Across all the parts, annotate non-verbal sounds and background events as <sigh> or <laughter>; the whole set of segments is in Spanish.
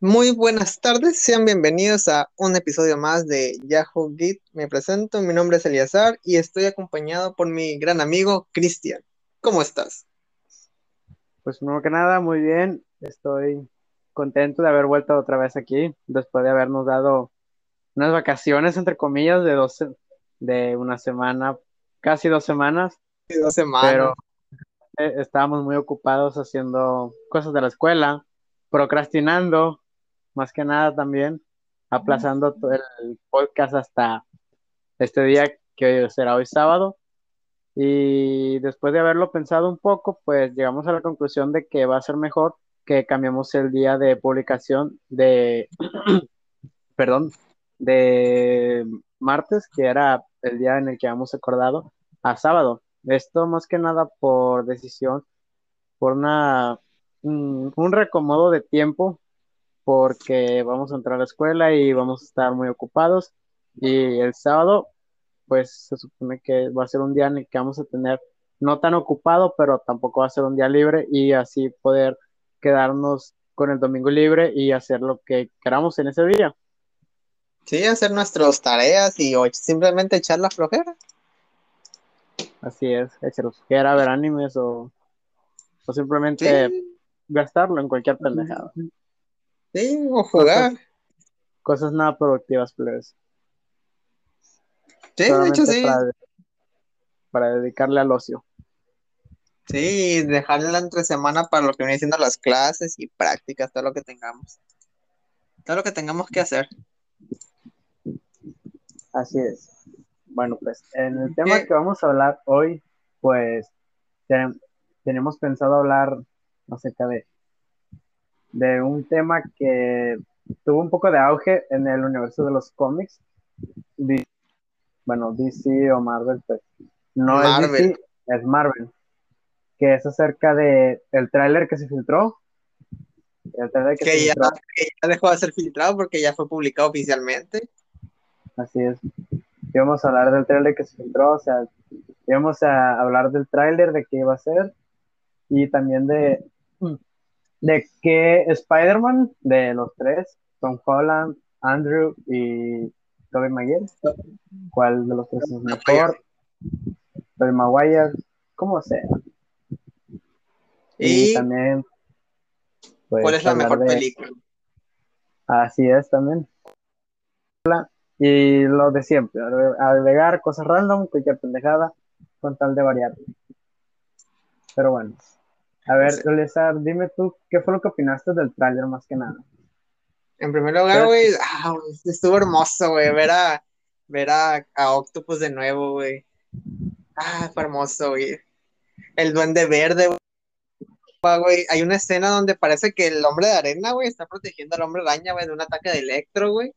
Muy buenas tardes, sean bienvenidos a un episodio más de Yahoo Git. Me presento, mi nombre es Eliazar y estoy acompañado por mi gran amigo Cristian. ¿Cómo estás? Pues primero que nada, muy bien. Estoy contento de haber vuelto otra vez aquí, después de habernos dado unas vacaciones, entre comillas, de, dos, de una semana, casi dos semanas. Dos semanas. Pero eh, estábamos muy ocupados haciendo cosas de la escuela, procrastinando, más que nada también, aplazando todo el podcast hasta este día que será hoy sábado. Y después de haberlo pensado un poco, pues llegamos a la conclusión de que va a ser mejor que cambiemos el día de publicación de, <clears throat> perdón, de martes, que era el día en el que habíamos acordado, a sábado. Esto más que nada por decisión, por una, un, un recomodo de tiempo, porque vamos a entrar a la escuela y vamos a estar muy ocupados. Y el sábado, pues se supone que va a ser un día en el que vamos a tener no tan ocupado, pero tampoco va a ser un día libre y así poder quedarnos con el domingo libre y hacer lo que queramos en ese día. Sí, hacer nuestras tareas y o simplemente echar la flojera. Así es, echar la flojera, ver animes o, o simplemente Sí, gastarlo en cualquier pendejada. Sí, o jugar. Cosas, cosas nada productivas, plebes. Sí, de hecho Solamente sí. para, para dedicarle al ocio. Sí, dejarle la entre semana para lo que viene siendo las clases y prácticas, todo lo que tengamos. Todo lo que tengamos que hacer. Así es. Bueno, pues en el tema ¿Qué? que vamos a hablar hoy, pues ten- tenemos pensado hablar acerca de, de un tema que tuvo un poco de auge en el universo de los cómics. Bueno, DC o Marvel, pues no es Marvel. DC, es Marvel, que es acerca de el tráiler que se filtró. El tráiler que se Que ya, filtró, que ya dejó de ser filtrado porque ya fue publicado oficialmente. así es. Íbamos a hablar del tráiler que se filtró, o sea, íbamos a hablar del tráiler, de qué iba a ser, y también de, de que Spider-Man, de los tres, Tom Holland, Andrew y Tobey Maguire, ¿cuál de los tres es mejor? Tobey Maguire, como sea. Y, ¿Y también, pues, cuál es la mejor de- película? Así es también. Y lo de siempre, agre- agregar cosas random, cualquier pendejada, con tal de variar. Pero bueno, a ver, Sí. Lezar, dime tú, ¿qué fue lo que opinaste del tráiler más que nada? En primer lugar, güey, ah, estuvo hermoso, güey, ver a, ver a, a Octopus de nuevo, güey. Ah, fue hermoso, güey. El duende verde, güey. Güey. Hay una escena donde parece que el hombre de arena, güey, está protegiendo al hombre araña, güey, de un ataque de electro, güey.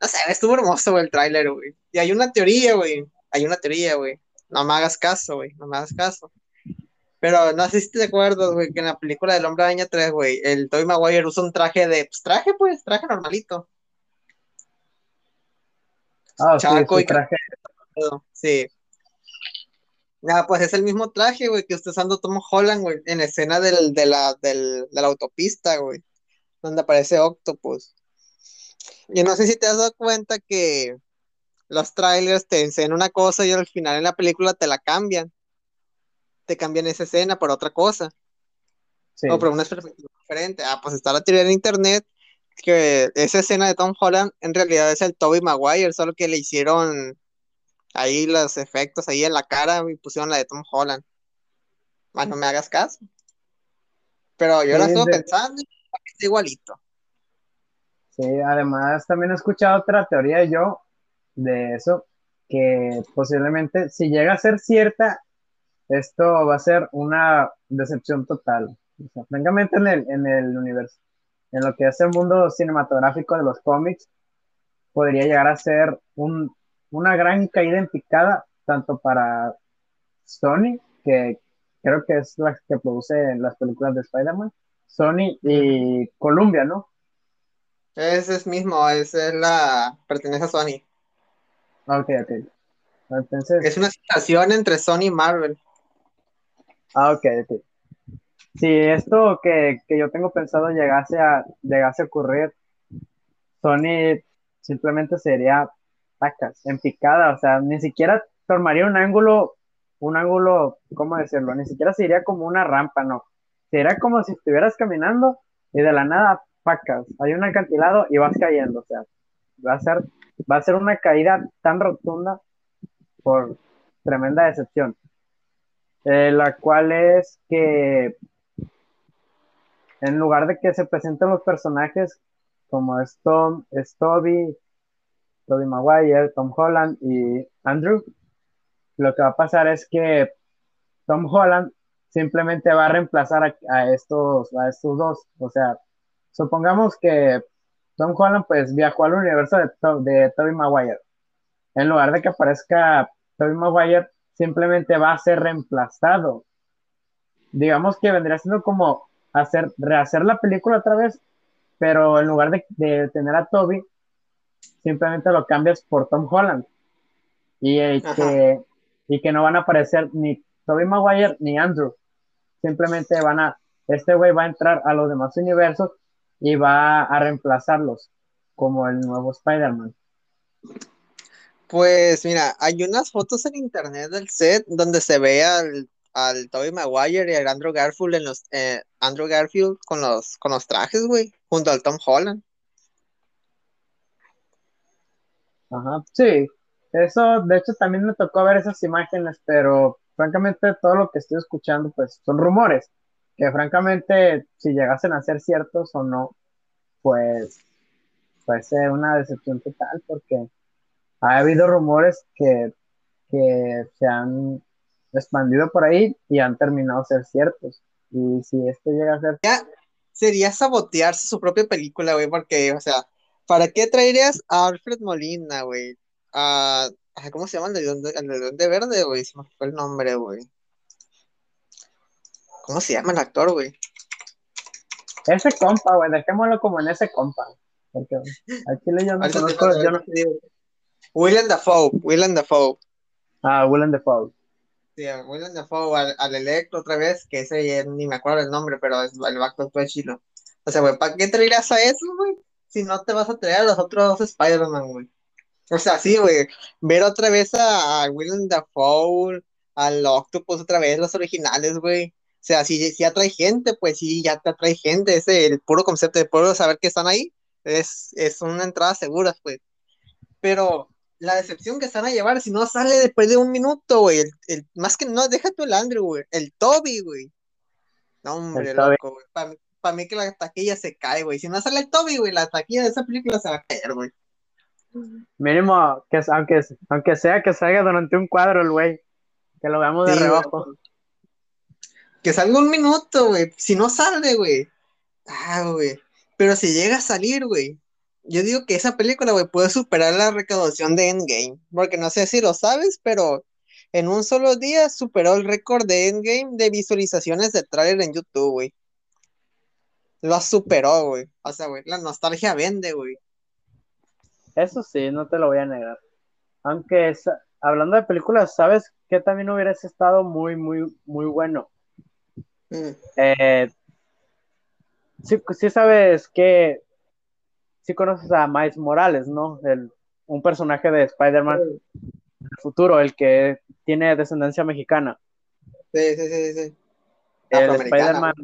No sé, estuvo hermoso, güey, el tráiler, güey. Y hay una teoría, güey. Hay una teoría, güey. No me hagas caso, güey. No me hagas caso. Pero no sé si te acuerdas, güey, que en la película del Hombre Araña 3, güey, el Tobey Maguire usa un traje de, pues traje, pues, traje normalito. Ah, Chaco y traje, Sí. Ah, pues es el mismo traje, güey, que está usando Tom Holland, güey, en la escena del, de, la, del, de la autopista, güey, donde aparece Octopus. Y no sé si te has dado cuenta que los trailers te enseñan una cosa y al final en la película te la cambian. Te cambian esa escena por otra cosa. sí. O por una perspectiva diferente. Ah, pues está la teoría en internet que esa escena de Tom Holland en realidad es el Tobey Maguire, solo que le hicieron ahí los efectos ahí en la cara y pusieron la de Tom Holland. Más no me hagas caso. Pero yo Sí, la estuve de- pensando y está igualito. Sí, además también he escuchado otra teoría yo de eso, que posiblemente si llega a ser cierta, esto va a ser una decepción total. O sea, francamente en el, en el universo, en lo que es el mundo cinematográfico de los cómics, podría llegar a ser un, una gran caída en picada, tanto para Sony, que creo que es la que produce las películas de Spider-Man, Sony y Columbia, ¿no? Ese es mismo, esa es la. pertenece a Sony. Ok, ok. Entonces, Es una situación entre Sony y Marvel. Ah, ok, si esto que, que yo tengo pensado llegase a, llegase a ocurrir, Sony simplemente sería tacas, en picada, o sea, ni siquiera tomaría un ángulo, un ángulo, ¿cómo decirlo? Ni siquiera sería como una rampa, no. Sería como si estuvieras caminando y de la nada, pacas, hay un acantilado y vas cayendo, o sea, va a ser, va a ser una caída tan rotunda por tremenda decepción. Eh, la cual es que en lugar de que se presenten los personajes como es Tom, es Toby, Toby Maguire, Tom Holland y Andrew, lo que va a pasar es que Tom Holland simplemente va a reemplazar a, estos, a estos dos. O sea, supongamos que Tom Holland pues viajó al universo de, de Toby Maguire. En lugar de que aparezca Toby Maguire, simplemente va a ser reemplazado. Digamos que vendría siendo como hacer, rehacer la película otra vez, pero en lugar de, tener a Toby, simplemente lo cambias por Tom Holland. Y, eh, que, y que no van a aparecer ni Toby Maguire ni Andrew. Simplemente van a, este güey va a entrar a los demás universos y va a reemplazarlos como el nuevo Spider-Man. Pues mira, hay unas fotos en internet del set donde se ve al, al Tobey Maguire y al Andrew Garfield en los eh, Andrew Garfield con los con los trajes, güey, junto al Tom Holland. Ajá, sí. Eso, de hecho, también me tocó ver esas imágenes, pero francamente todo lo que estoy escuchando, pues son rumores, que francamente, si llegasen a ser ciertos o no, pues puede ser una decepción total, porque ha habido rumores que, se han expandido por ahí y han terminado ser ciertos. Y si esto llega a ser... Ya, sería sabotearse su propia película, güey, porque, o sea, ¿para qué traerías a Alfred Molina, güey? A, ¿Cómo se llama el de, de Verde, güey? Se me fue el nombre, güey. ¿Cómo se llama el actor, güey? Ese compa, güey, dejémoslo como en ese compa. Porque aquí le llamo, yo no, William Dafoe, William Dafoe. Ah, William Dafoe. Sí, William Dafoe al, al Electro otra vez, que ese ni me acuerdo el nombre, pero es, el actor fue chilo. O sea, güey, ¿para qué traerás a eso, güey? Si no te vas a traer a los otros dos Spider-Man, güey. O sea, sí, güey. Ver otra vez a, William Dafoe, al Octopus otra vez, los originales, güey. O sea, si, si atrae gente, pues sí, ya te atrae gente. Ese, el puro concepto de puro saber que están ahí, es, es una entrada segura, pues. Pero la decepción que se van a llevar si no sale después de un minuto, güey. El, más que no, deja tú el Andrew, güey. El Toby, güey. No, hombre, loco, güey. Para mí que la taquilla se cae, güey. Si no sale el Toby, güey, la taquilla de esa película se va a caer, güey. Mínimo, que aunque, aunque sea que salga durante un cuadro el güey. Que lo veamos de reojo. Que salga un minuto, güey. Si no sale, güey. Ah, güey. Pero si llega a salir, güey yo digo que esa película, güey, puede superar la recaudación de Endgame. Porque no sé si lo sabes, pero en un solo día superó el récord de Endgame de visualizaciones de trailer en YouTube, güey. Lo superó, güey. O sea, güey, la nostalgia vende, güey. Eso sí, no te lo voy a negar. Aunque hablando de películas, ¿sabes que también hubieras estado muy, muy, muy bueno? Mm. Eh, sí, sí sabes que sí conoces a Miles Morales, ¿no? El, un personaje de Spider-Man del futuro, el que tiene descendencia mexicana. Sí, sí, sí, sí. El Spider-Man.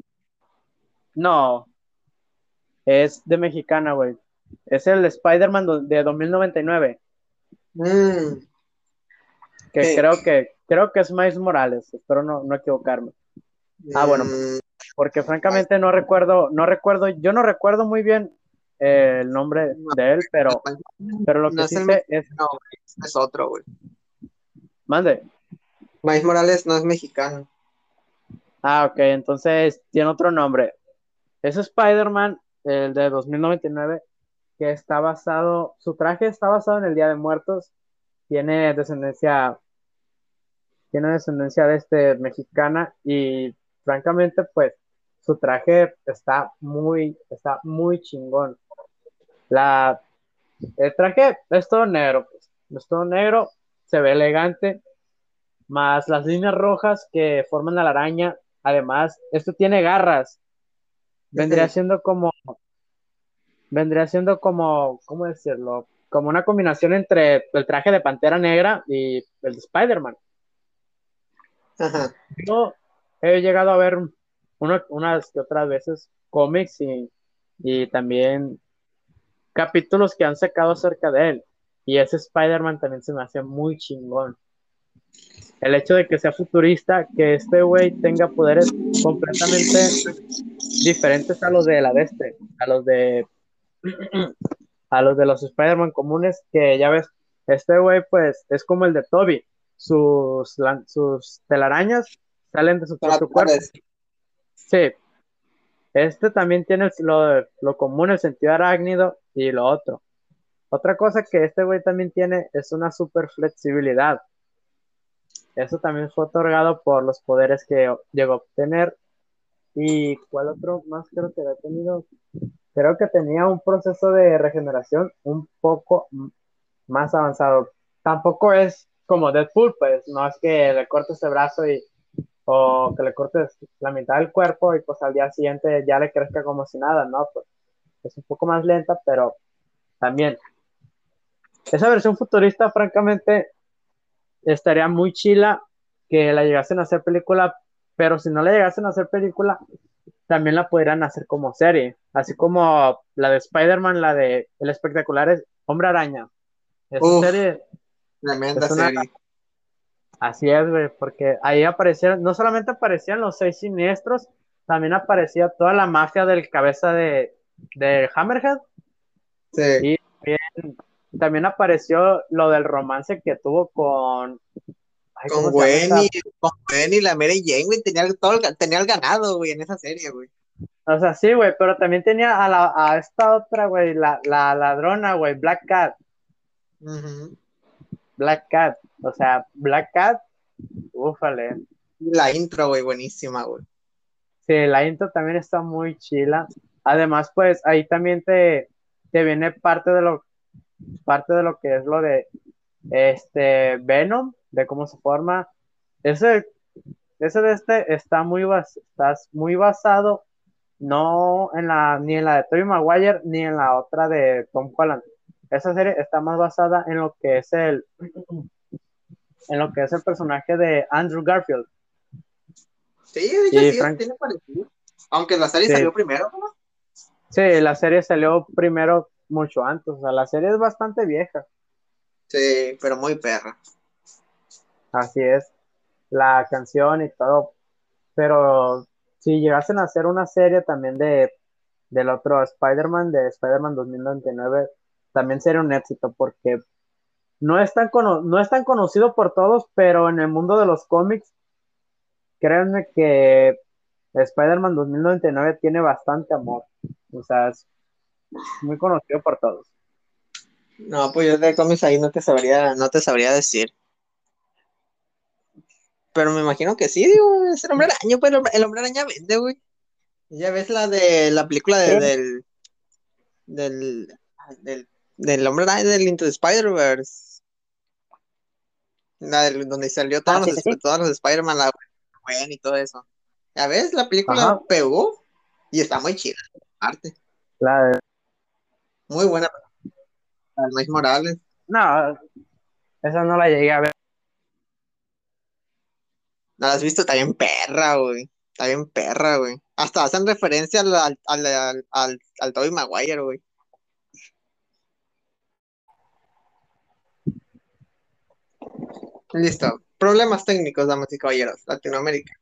No, es de mexicana, güey. Es el Spider-Man de 2099. Mm. Que creo que creo que es Miles Morales, espero no, no equivocarme. Ah, bueno, mm. porque francamente no recuerdo, no recuerdo, yo no recuerdo muy bien el nombre de él, pero, pero lo que sí sé es... No, es otro, güey. Mande. Maíz Morales no es mexicano. Ah, ok, entonces tiene otro nombre. Es Spider-Man, el de 2099, que está basado, su traje está basado en el Día de Muertos, tiene descendencia, tiene descendencia de este mexicana y francamente, pues, su traje está muy, está muy chingón. La, el traje es todo negro, pues. es todo negro, se ve elegante, más las líneas rojas que forman la araña Además, esto tiene garras. Vendría siendo como. Vendría siendo como. ¿Cómo decirlo? Como una combinación entre el traje de Pantera Negra y el de Spider-Man. Yo he llegado a ver unas que otras veces cómics y, y también capítulos que han sacado acerca de él. Y ese Spider-Man también se me hace muy chingón. El hecho de que sea futurista, que este güey tenga poderes completamente diferentes a los de la bestia, a los de <clears throat> a los de los Spider-Man comunes, que ya ves, este güey pues es como el de Toby, sus, sus telarañas salen de su propio cuerpo. Sí. Este también tiene lo, lo común, el sentido arácnido y lo otro. Otra cosa que este güey también tiene es una super flexibilidad. Eso también fue otorgado por los poderes que llegó a obtener. ¿Y cuál otro más creo que ha tenido? Creo que tenía un proceso de regeneración un poco más avanzado. Tampoco es como Deadpool, pues no es que le cortes el brazo y o que le cortes la mitad del cuerpo y pues al día siguiente ya le crezca como si nada, ¿no? Pues es un poco más lenta, pero también esa versión futurista, francamente, estaría muy chila que la llegasen a hacer película, pero si no la llegasen a hacer película, también la podrían hacer como serie, así como la de Spider-Man, la de El Espectacular es Hombre Araña. Esa serie. Tremenda serie. Así es, güey, porque ahí aparecieron, no solamente aparecían los seis siniestros, también aparecía toda la mafia del cabeza de, de Hammerhead. Sí. Y también también apareció lo del romance que tuvo con. con Gwen, y, con Gwen y la Mary Jane, güey. Tenía, todo el, tenía el ganado, güey, en esa serie, güey. O sea, sí, güey, pero también tenía a, la, a esta otra, güey, la, la ladrona, güey, Black Cat. Black Cat. O sea, Black Cat, ufale. La intro, güey, buenísima, güey. Sí, la intro también está muy chila. Además, pues ahí también te, te viene parte de lo parte de lo que es lo de este Venom, de cómo se forma. Ese, ese de este está muy, bas, muy basado no en la, ni en la de Tobey Maguire ni en la otra de Tom Holland. Esa serie está más basada en lo que es el en lo que es el personaje de Andrew Garfield. Sí, sí, tiene parecido. Aunque la serie salió primero, ¿no? Sí, la serie salió primero mucho antes. O sea, la serie es bastante vieja. Sí, pero muy perra. Así es. La canción y todo. Pero si llegasen a hacer una serie también de del otro Spider-Man, de Spider-Man 2099, también sería un éxito porque no es, tan no es tan conocido por todos, pero en el mundo de los cómics, créanme que Spider-Man 2099 tiene bastante amor. O sea, es muy conocido por todos. No, pues yo de cómics ahí no te sabría, no te sabría decir. Pero me imagino que sí, digo, es el hombre araña, pues el hombre araña vende, güey. Ya ves la de la película de, del, del, del, del hombre araña del Into the Spider-Verse. La del, donde salió todos, ah, los, todos los Spider-Man, la y todo eso. Ya ves, la película pegó y está muy chida, arte. La de muy buena. Luis Morales. No, esa no la llegué a ver. No la has visto, está bien perra, güey. Está bien perra, güey. Hasta hacen referencia al, al, al, al, al Tobey Maguire, güey. Listo. Problemas técnicos, damas y caballeros. Latinoamérica.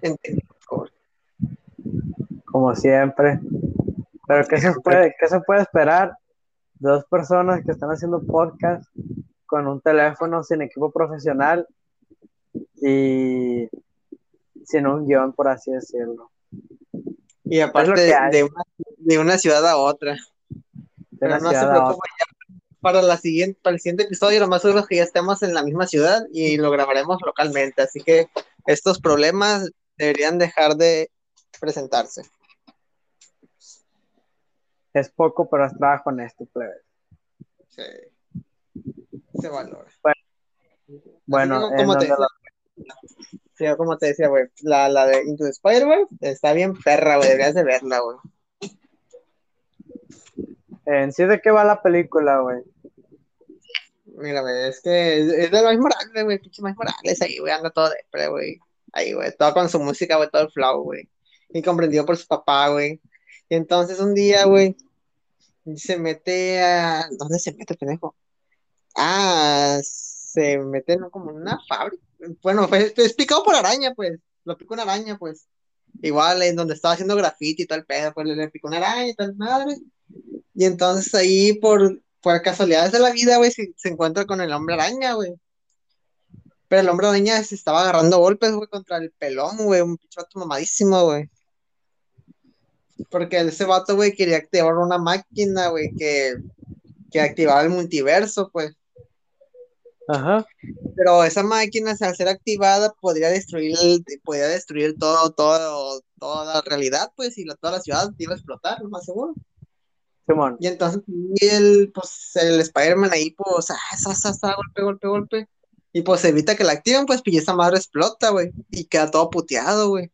Por favor. Como siempre. Pero ¿qué se puede, qué se puede esperar? Dos personas que están haciendo podcast con un teléfono sin equipo profesional y sin un guion, por así decirlo. Y aparte de, una, de, una, ciudad a otra. Pero no se preocupe, para, la siguiente, para el siguiente episodio, lo más seguro es que ya estemos en la misma ciudad y lo grabaremos localmente. Así que estos problemas deberían dejar de presentarse. Es poco, pero es trabajo honesto, plebe. Sí. Se valora. Bueno, Sí, como te decía, güey, la, la de Into the Spider-Verse está bien perra, güey, deberías de verla, güey. En sí, ¿de qué va la película, güey? Mira, güey, es que es, es de Miles Morales, güey, pinche Morales ahí, güey, anda todo depre, güey. Ahí, güey, todo con su música, güey, todo el flow, güey. Y comprendido por su papá, güey. Y entonces un día, güey, se mete a... ¿Dónde se mete, pendejo? Ah, se mete ¿no? como en una fábrica. Bueno, fue, fue picado por araña, pues. Lo picó una araña, pues. Igual en donde estaba haciendo graffiti y todo el pedo, pues le, picó una araña y tal, madre. Y entonces ahí, por, por casualidades de la vida, güey, se encuentra con el hombre araña, güey. Pero el hombre araña se estaba agarrando golpes, güey, contra el pelón, güey, un pinche vato mamadísimo, güey. Porque ese vato, güey, quería activar una máquina, güey, que, que activaba el multiverso, pues. Ajá. Pero esa máquina, al ser activada, podría destruir, el- podría destruir todo, todo, toda la realidad, pues, y la, toda la ciudad iba a explotar, lo más seguro. Simón. Y entonces, y el, pues, el Spider-Man ahí, pues, ah, sa, sa, sa, golpe, golpe, golpe. Y pues evita que la activen, pues, y esa madre explota, güey. Y queda todo puteado, güey.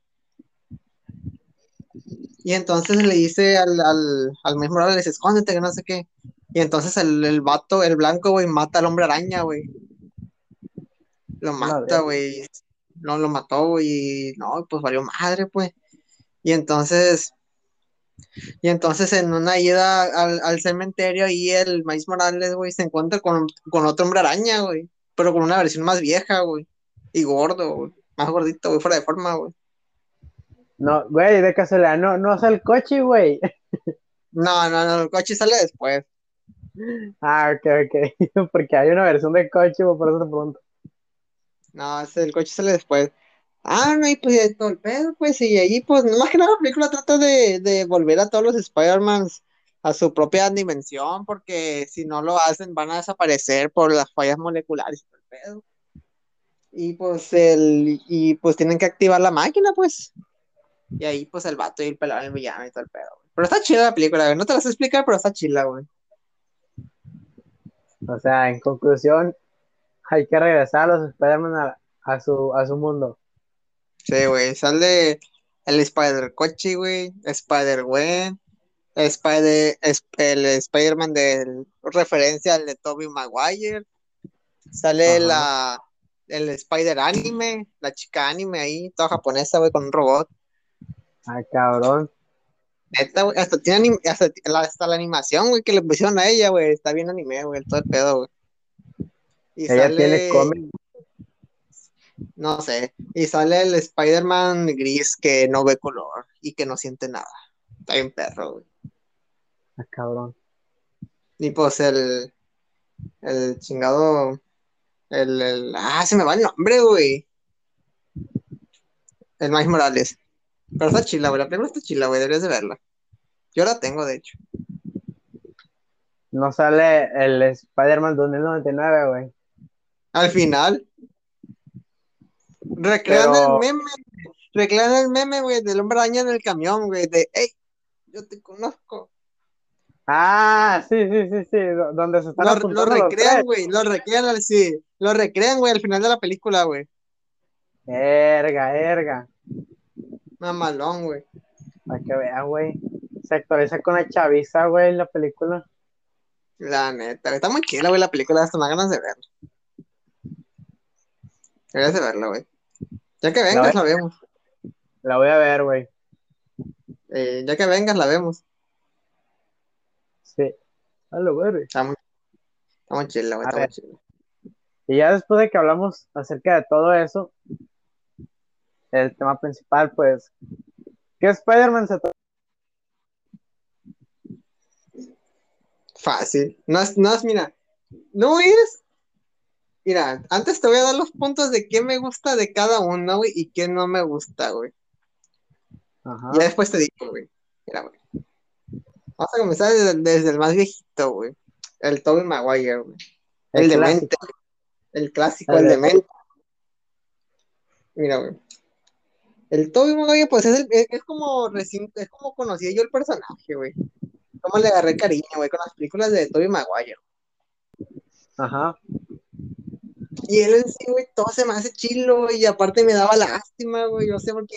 Y entonces le dice al, al, al Miles Morales, escóndete, que no sé qué. Y entonces el, el vato, el blanco, güey, mata al hombre araña, güey. Lo mata, güey. No, lo mató, güey. y No, pues valió madre, pues. Y entonces, y entonces en una ida al, al cementerio, ahí el Miles Morales, güey, se encuentra con, con otro hombre araña, güey. Pero con una versión más vieja, güey. Y gordo, güey. Más gordito, güey, fuera de forma, güey. No, güey, de casualidad, no, no es el coche, güey. No, no, no, el coche sale después. Ah, ok, ok. <laughs> Porque hay una versión de coche, por eso te pregunto. No, ese, el coche sale después. Ah, no, y pues de todo el pedo, pues, y ahí, pues, más que nada la película trata de, de volver a todos los Spider-Mans a su propia dimensión, porque si no lo hacen van a desaparecer por las fallas moleculares y todo el pedo. Y pues el, y pues tienen que activar la máquina, pues. Y ahí, pues, el vato y el pelado el villano y todo el pedo. güey. Pero está chida la película, güey. No te la sé explicar, pero está chila, güey. O sea, en conclusión, hay que regresar a los Spider-Man a, a su, a su mundo. Sí, güey, sale el Spider-Coche, güey, Spider-Gwen, Spider, el Spider-Man de referencia al de Tobey Maguire, sale Ajá. la el Spider-Anime, la chica anime ahí, toda japonesa, güey, con un robot. Ay, cabrón. Neta, güey, hasta tiene hasta, la, hasta la animación, güey, que le pusieron a ella, güey, está bien anime, güey, todo el pedo, güey. Y Ella sale- tiene cómic. no sé, y sale el Spider-Man gris que no ve color y que no siente nada. Está bien perro, güey. Ah, cabrón. Y pues el, el chingado, el, el, ah, se me va el nombre, güey. El Miles Morales. Pero está chila, güey, la película está chila, güey, deberías de verla. Yo la tengo, de hecho. No sale el Spider-Man 2099, güey. Al final, recrean Pero- el meme, recrean el meme, güey, del hombre araña en el camión, güey, de, hey, yo te conozco. Ah, sí, sí, sí, sí. do- Donde se están Lo, lo recrean, güey, lo recrean, sí, lo recrean, güey, al final de la película, güey. Erga, erga. Mamalón, güey. Para que vean, güey. Se actualiza con la chaviza, güey, la película. La neta, está muy chila, güey, la película, hasta me ganas de verla. Deberías de verla, güey. Ya que vengas, la vemos. La voy a ver, güey. Eh, ya que vengas, la vemos. Sí. A lo ver. Está muy, está muy chila, güey, ver. chila. Y ya después de que hablamos acerca de todo eso, el tema principal, pues, ¿qué Spider-Man se trata? Fácil. No es, no es, mira, no es. Mira, antes te voy a dar los puntos de qué me gusta de cada uno, güey, y qué no me gusta, güey. Ajá. Ya después te digo, güey. Mira, güey. Vamos a comenzar desde, desde el más viejito, güey. El Tobey Maguire, güey. El, El demente. El clásico, El el, de- demente. Mira, güey. El Tobey Maguire, pues es, el- es, es como recién, es como conocí yo el personaje, güey. Cómo le agarré cariño, güey, con las películas de Tobey Maguire. Ajá. Y él en sí, güey, todo se me hace chilo, güey, y aparte me daba lástima, güey, yo sé, porque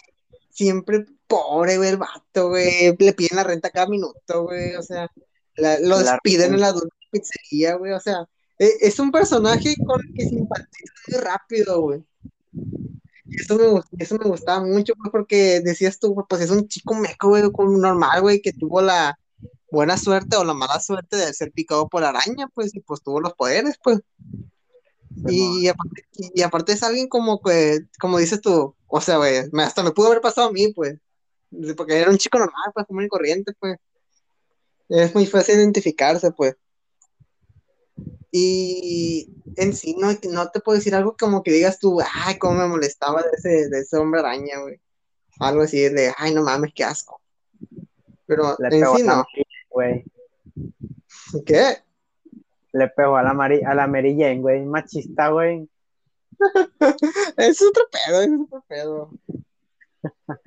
siempre pobre, güey, el vato, güey, le piden la renta cada minuto, güey, o sea, la- lo La- despiden en la dulce pizzería, güey, o sea, e- es un personaje con el que simpatizo muy rápido, güey. Eso me, eso me gustaba mucho, pues, porque decías tú, pues es un chico meco, güey, normal, güey, que tuvo la buena suerte o la mala suerte de ser picado por araña, pues, y pues tuvo los poderes, pues. Y aparte, y aparte es alguien como que, como dices tú, o sea, güey, hasta me pudo haber pasado a mí, pues, porque era un chico normal, pues, común y corriente, pues. Es muy fácil identificarse, pues. Y en sí no, no te puedo decir algo como que digas tú, ay, cómo me molestaba de ese, de ese hombre araña, güey. Algo así de, ay, no mames, qué asco. Pero Le en sí no. Güey. ¿Qué? Le pegó a la, Mari, a la Mary Jane, güey. Machista, güey. <laughs> Es otro pedo, es otro pedo.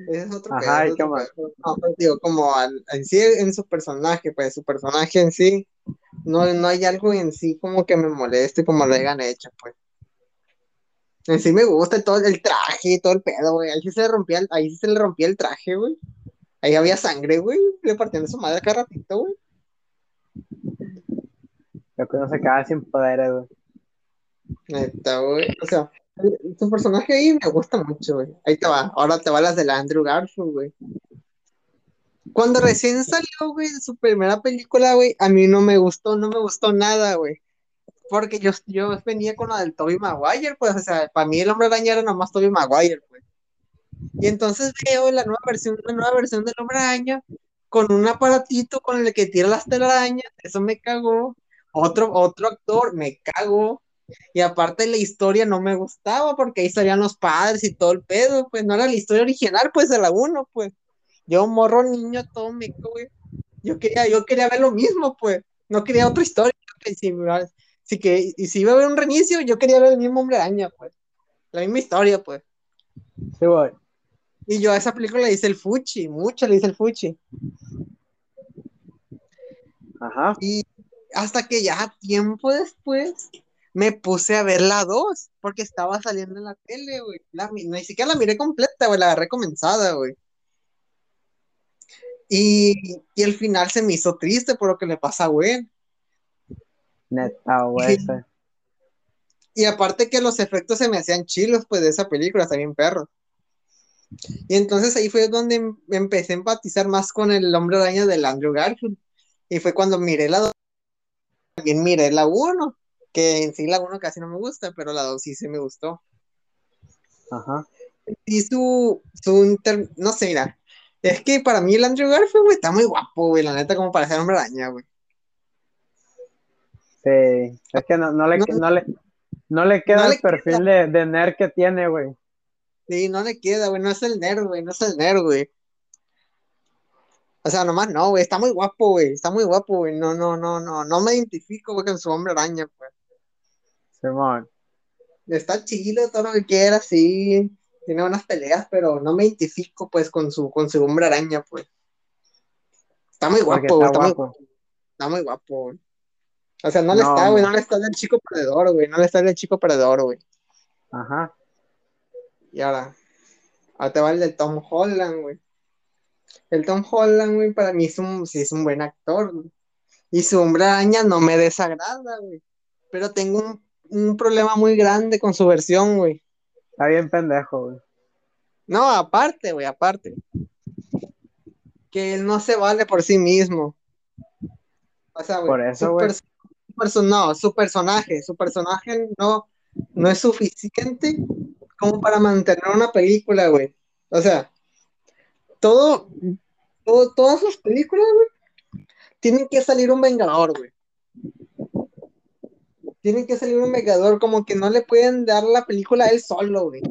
Es otro Ajá, pedo. ¿y qué otro más? pedo. No, pero digo, como al- en sí, en su personaje, pues su personaje en sí, no, no hay algo en sí como que me moleste como lo hayan hecho, pues. En sí me gusta todo el traje y todo el pedo, güey. Ahí sí se le rompía, el- ahí sí se le rompía el traje, güey. Ahí había sangre, güey. Le partían de su madre cada ratito, güey. Lo que no se queda sin poderes, güey. Neta, güey. O sea, su personaje ahí me gusta mucho, güey. Ahí te va. Ahora te va las de la Andrew Garfield, güey. Cuando recién salió, güey, de su primera película, güey, a mí no me gustó, no me gustó nada, güey. Porque yo, yo venía con la del Tobey Maguire, pues, o sea, para mí el hombre araña era nomás Tobey Maguire, pues. Y entonces veo la nueva versión, la nueva versión del hombre araña con un aparatito con el que tira las telarañas, eso me cagó. Otro, otro actor, me cagó. Y aparte la historia no me gustaba porque ahí salían los padres y todo el pedo, pues no era la historia original, pues de la uno, pues. Yo morro niño todo meco, güey. Yo quería, yo quería ver lo mismo, pues. No quería otra historia. que si, me si que, y si iba a haber un reinicio, yo quería ver el mismo hombre araña, pues. La misma historia, pues. Sí, güey. Y yo a esa película le hice el fuchi, mucho le hice el fuchi. Ajá. Y hasta que ya tiempo después me puse a ver la 2, porque estaba saliendo en la tele, güey. Ni siquiera la miré completa, güey, la agarré comenzada, güey. Y, y el final se me hizo triste por lo que le pasa a Gwen. Neta, güey. ese. Y aparte que los efectos se me hacían chilos, pues, de esa película, está bien perro. Y entonces ahí fue donde em- empecé a empatizar más con el hombre araña del Andrew Garfield. Y fue cuando miré la 2, también miré la 1, que en sí la 1 casi no me gusta, pero la 2 sí se me gustó. Ajá. Y su, su inter- no sé, mira, es que para mí el Andrew Garfield, güey, está muy guapo, güey, la neta, como para ser hombre araña, güey. Sí. Es que no, no, le, No. no, le, no le queda No le el perfil de, de nerd que tiene, güey. Sí, no le queda, güey, no es el nerd, güey, no es el nerd, güey. O sea, nomás no, güey, está muy guapo, güey, está muy guapo, güey, no, no, no, no, no me identifico, güey, con su hombre araña, pues. Simón. Está chido, todo lo que quiera, sí, tiene buenas peleas, pero no me identifico, pues, con su, con su hombre araña, pues. Está muy guapo, güey, está está muy guapo. Está muy guapo, güey. O sea, no le No, está, güey, no. le está del chico perdedor, güey, no le está del chico perdedor, güey. Ajá. Y ahora, ahora te va el de Tom Holland, güey. El Tom Holland, güey, para mí es un, sí es un buen actor, güey. Y su hombre araña no me desagrada, güey. Pero tengo un, un problema muy grande con su versión, güey. Está bien pendejo, güey. No, aparte, güey, aparte. Que él no se vale por sí mismo. O sea, güey, Por eso, su güey. perso- perso- no, su personaje, su personaje no, no es suficiente como para mantener una película, güey. O sea, todo, todo- todas sus películas, güey, tienen que salir un vengador, güey. Tienen que salir un vengador, como que no le pueden dar la película a él solo, güey.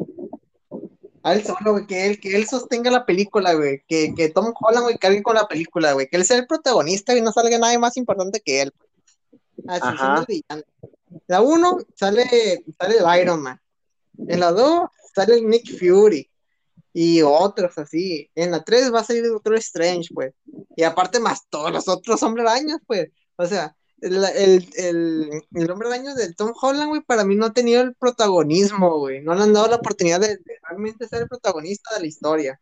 A él solo, güey, que él, que él sostenga la película, güey. Que, que Tom Holland, güey, cargue con la película, güey. Que él sea el protagonista y no salga nadie más importante que él. Así Ajá. La 1 sale, sale el Iron Man. En la 2 sale el Nick Fury. Y otros así. En la 3 va a salir el Doctor Strange, pues. Y aparte más todos los otros hombres arañas, pues. O sea, el, el, el, el hombre daño de Tom Holland, güey, para mí no ha tenido el protagonismo, güey. No le han dado la oportunidad de, de realmente ser el protagonista de la historia.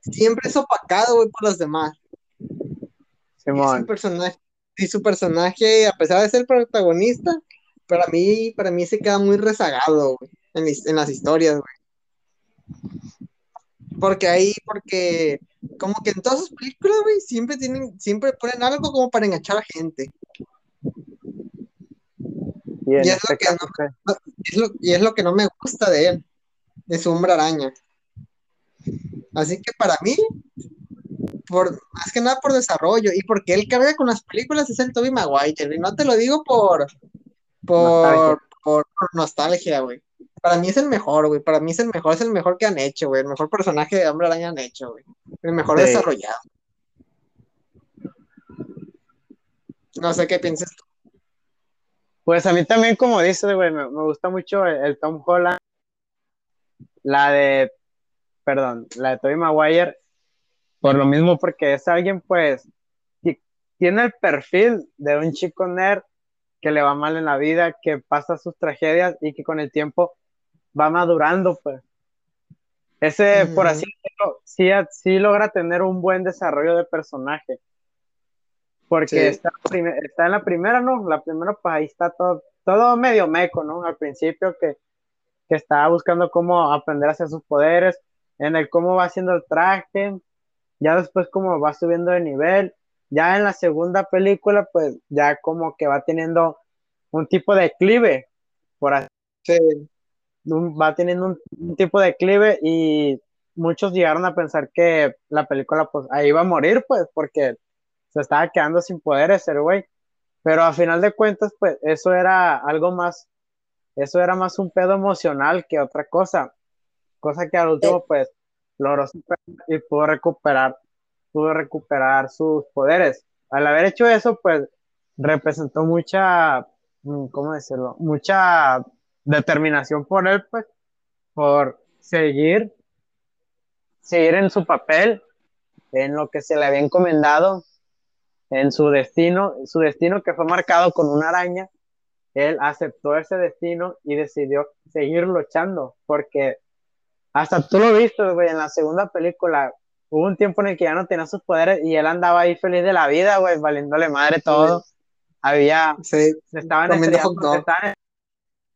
Siempre es opacado, güey, por los demás. Y su Simón, personaje, y su personaje, a pesar de ser el protagonista, para mí, para mí se queda muy rezagado, güey, en, en las historias, güey. Porque ahí, porque como que en todas sus películas, güey, siempre tienen, siempre ponen algo como para enganchar a gente. y es este lo que caso, Es lo- y es lo que no me gusta de él, de su hombre araña. Así que para mí, por, más que nada por desarrollo, y porque él carga con las películas es el Tobey Maguire, y no te lo digo por, por, Nostalgia. por, por nostalgia, güey. Para mí es el mejor, güey. Para mí es el mejor, es el mejor que han hecho, güey. El mejor personaje de hombre araña han hecho, güey. El mejor Sí. desarrollado. No sé qué piensas tú. Pues a mí también, como dices, güey, me, me gusta mucho el, el Tom Holland. La de, perdón, la de Tobey Maguire, por lo mismo, porque es alguien, pues, que tiene el perfil de un chico nerd que le va mal en la vida, que pasa sus tragedias y que con el tiempo va madurando, pues. Ese, por así decirlo, sí, sí logra tener un buen desarrollo de personaje. Porque Sí. está, está en la primera, ¿no? La primera, pues ahí está todo, todo medio meco, ¿no? Al principio que, que estaba buscando cómo aprender a hacer sus poderes, en el cómo va haciendo el traje, ya después cómo va subiendo de nivel, ya en la segunda película, pues ya como que va teniendo un tipo de declive, por así Sí. Va teniendo un, un tipo de declive y muchos llegaron a pensar que la película pues ahí iba a morir pues porque se estaba quedando sin poderes el güey, pero a final de cuentas pues eso era algo más, eso era más un pedo emocional que otra cosa, cosa que al último pues logró superar y pudo recuperar, pudo recuperar sus poderes. Al haber hecho eso pues representó mucha, mm, ¿cómo decirlo? Mucha determinación por él, pues, por seguir, seguir en su papel, en lo que se le había encomendado, en su destino, su destino que fue marcado con una araña, él aceptó ese destino y decidió seguir luchando, porque hasta tú lo viste, güey, en la segunda película, hubo un tiempo en el que ya no tenía sus poderes y él andaba ahí feliz de la vida, güey, valiéndole madre todo. Había, Sí. estaban estrellando- hot dog. estaban-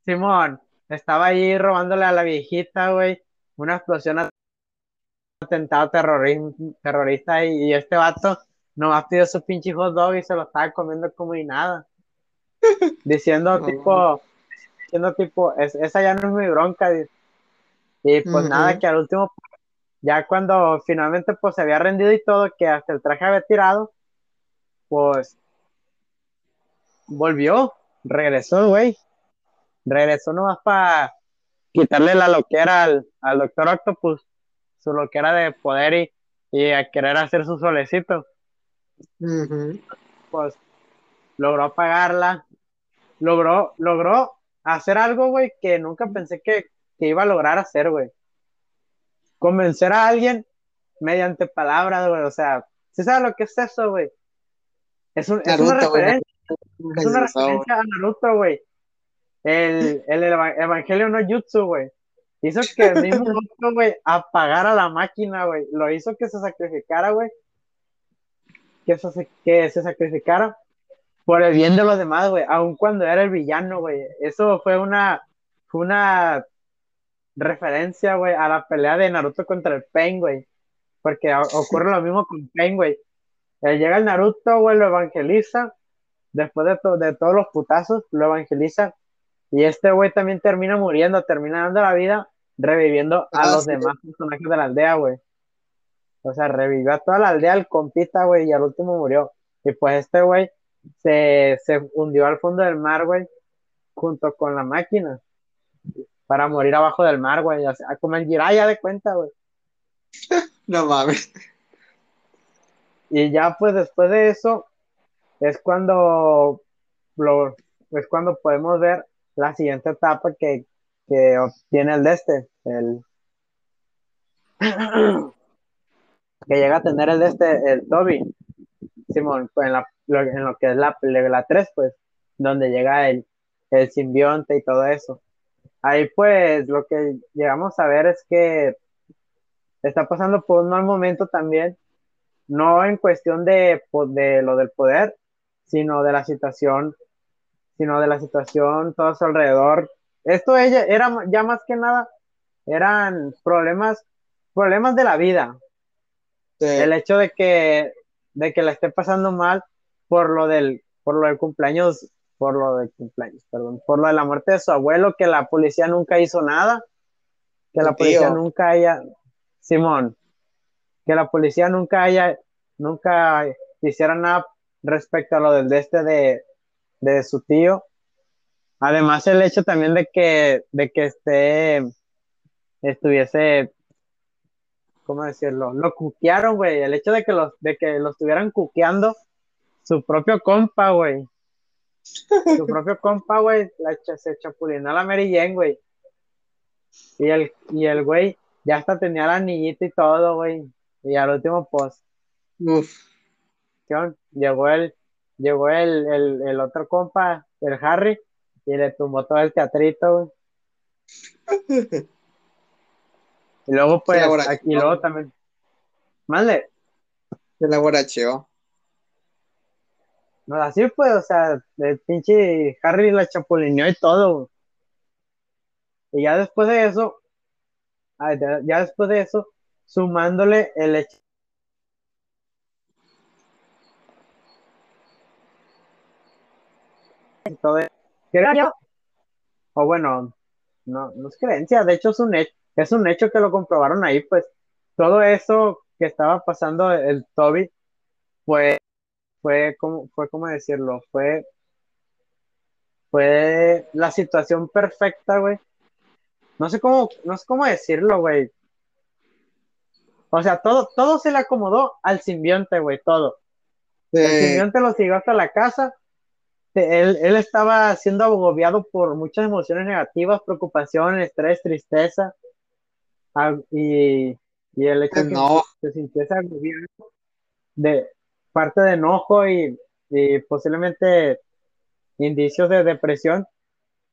Simón, estaba ahí robándole a la viejita, güey, una explosión, at- atentado terrorista y, y este vato nomás pidió su pinche hot dog y se lo estaba comiendo como y nada. <laughs> Diciendo tipo, diciendo tipo, "Es- esa ya no es mi bronca. dice. Y pues nada, que al último, ya cuando finalmente pues se había rendido y todo, que hasta el traje había tirado, pues volvió, regresó, güey. Regresó nomás para quitarle la loquera al, al Doctor Octopus, su loquera de poder y, y a querer hacer su solecito. Pues logró apagarla, logró, logró hacer algo, güey, que nunca pensé que, que iba a lograr hacer, güey. Convencer a alguien mediante palabras, güey, o sea, ¿sí sabes lo que es eso, güey? Es, un, es una referencia. Es una referencia a Naruto, güey. El, el eva- Evangelio no Jutsu, güey. Hizo que el mismo <laughs> Goku, güey, apagara la máquina, güey. Lo hizo que se sacrificara, güey. Que se, que se sacrificara por el bien de los demás, güey. Aun cuando era el villano, güey. Eso fue una, fue una referencia, güey, a la pelea de Naruto contra el Pain, güey. Porque ocurre lo mismo con Pain, güey. Eh, llega el Naruto, güey, lo evangeliza. Después de, to- de todos los putazos, lo evangeliza. Y este güey también termina muriendo, termina dando la vida, reviviendo a Ah, los sí. demás personajes de la aldea, güey. O sea, revivió a toda la aldea, el compita, güey, y al último murió. Y pues este güey se, se hundió al fondo del mar, güey, junto con la máquina, para morir abajo del mar, güey. O sea, como el Jiraiya de cuenta, güey. <laughs> No mames. Y ya pues después de eso es cuando lo, es cuando podemos ver la siguiente etapa que, que obtiene el de este, el <clears throat> que llega a tener el de este, el Toby. Simón, en la, en lo que es la película 3, pues, donde llega el, el simbionte y todo eso. Ahí pues lo que llegamos a ver es que está pasando por un mal momento también, no en cuestión de, de lo del poder, sino de la situación, sino de la situación todo a su alrededor. Esto ella era ya más que nada, eran problemas, problemas de la vida. El hecho de que, de que la esté pasando mal por lo del, por lo del cumpleaños, por lo del cumpleaños, perdón, por lo de la muerte de su abuelo, que la policía nunca hizo nada, que la policía nunca haya, Simón, que la policía nunca haya, nunca hiciera nada respecto a lo del de este de, de su tío. Además, el hecho también de que, de que esté, estuviese, ¿cómo decirlo? Lo cuquearon, güey. El hecho de que los, de que lo estuvieran cuqueando su propio compa, güey. Su <laughs> propio compa, güey, se chapulinó a la Mary Jane, güey. Y el, y el güey ya hasta tenía la anillito y todo, güey. Y al último post. Uf. Llegó el, llegó el, el, el, otro compa, el Harry, y le tumbó todo el teatrito, güey. y luego, pues, aquí luego también. Mande. Se la guaracheó. No, así pues, o sea, el pinche Harry la chapulineó y todo. Y ya después de eso, ya después de eso, sumándole el hecho o bueno, no, no es creencia, de hecho es un hecho, es un hecho que lo comprobaron ahí, pues todo eso que estaba pasando el Toby fue fue como, fue como decirlo, fue, fue la situación perfecta, güey. No sé cómo, no sé cómo decirlo, güey. O sea, todo, todo se le acomodó al simbionte, güey, todo. El simbionte lo siguió hasta la casa. Él, él, estaba siendo agobiado por muchas emociones negativas, preocupaciones, estrés, tristeza. Ah, y, y el hecho no. que se sintiese agobiado de, parte de enojo y, posiblemente indicios de depresión,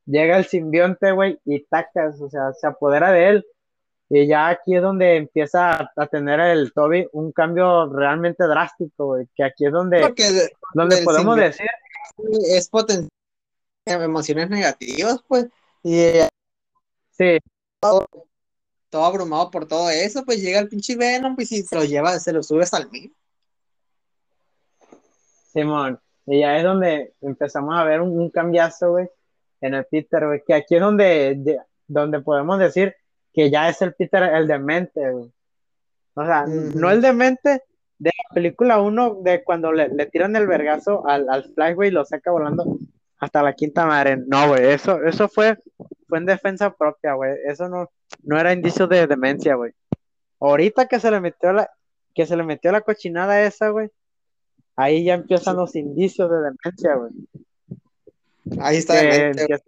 llega el simbionte, güey, y tacas, o sea, se apodera de él. Y ya aquí es donde empieza a, tener el Toby un cambio realmente drástico, güey, que aquí es donde, donde podemos decir. Es potencial emociones negativas, pues. Y sí. Todo, abrumado por todo eso, pues llega el pinche Venom, pues si se lo lleva, se lo subes al mil. Simón, y ya es donde empezamos a ver un, cambiazo, güey, en el Peter, güey, que aquí es donde, donde podemos decir que ya es el Peter el demente, güey. O sea, no el demente de la película 1, de cuando le, tiran el vergazo al, al Flash, güey, y lo saca volando hasta la quinta madre. No, güey, eso, eso fue, fue en defensa propia, güey. Eso no, no era indicio de demencia, güey. Ahorita que se le metió la, que se le metió la cochinada esa, güey, ahí ya empiezan los indicios de demencia, güey. Ahí está demencia.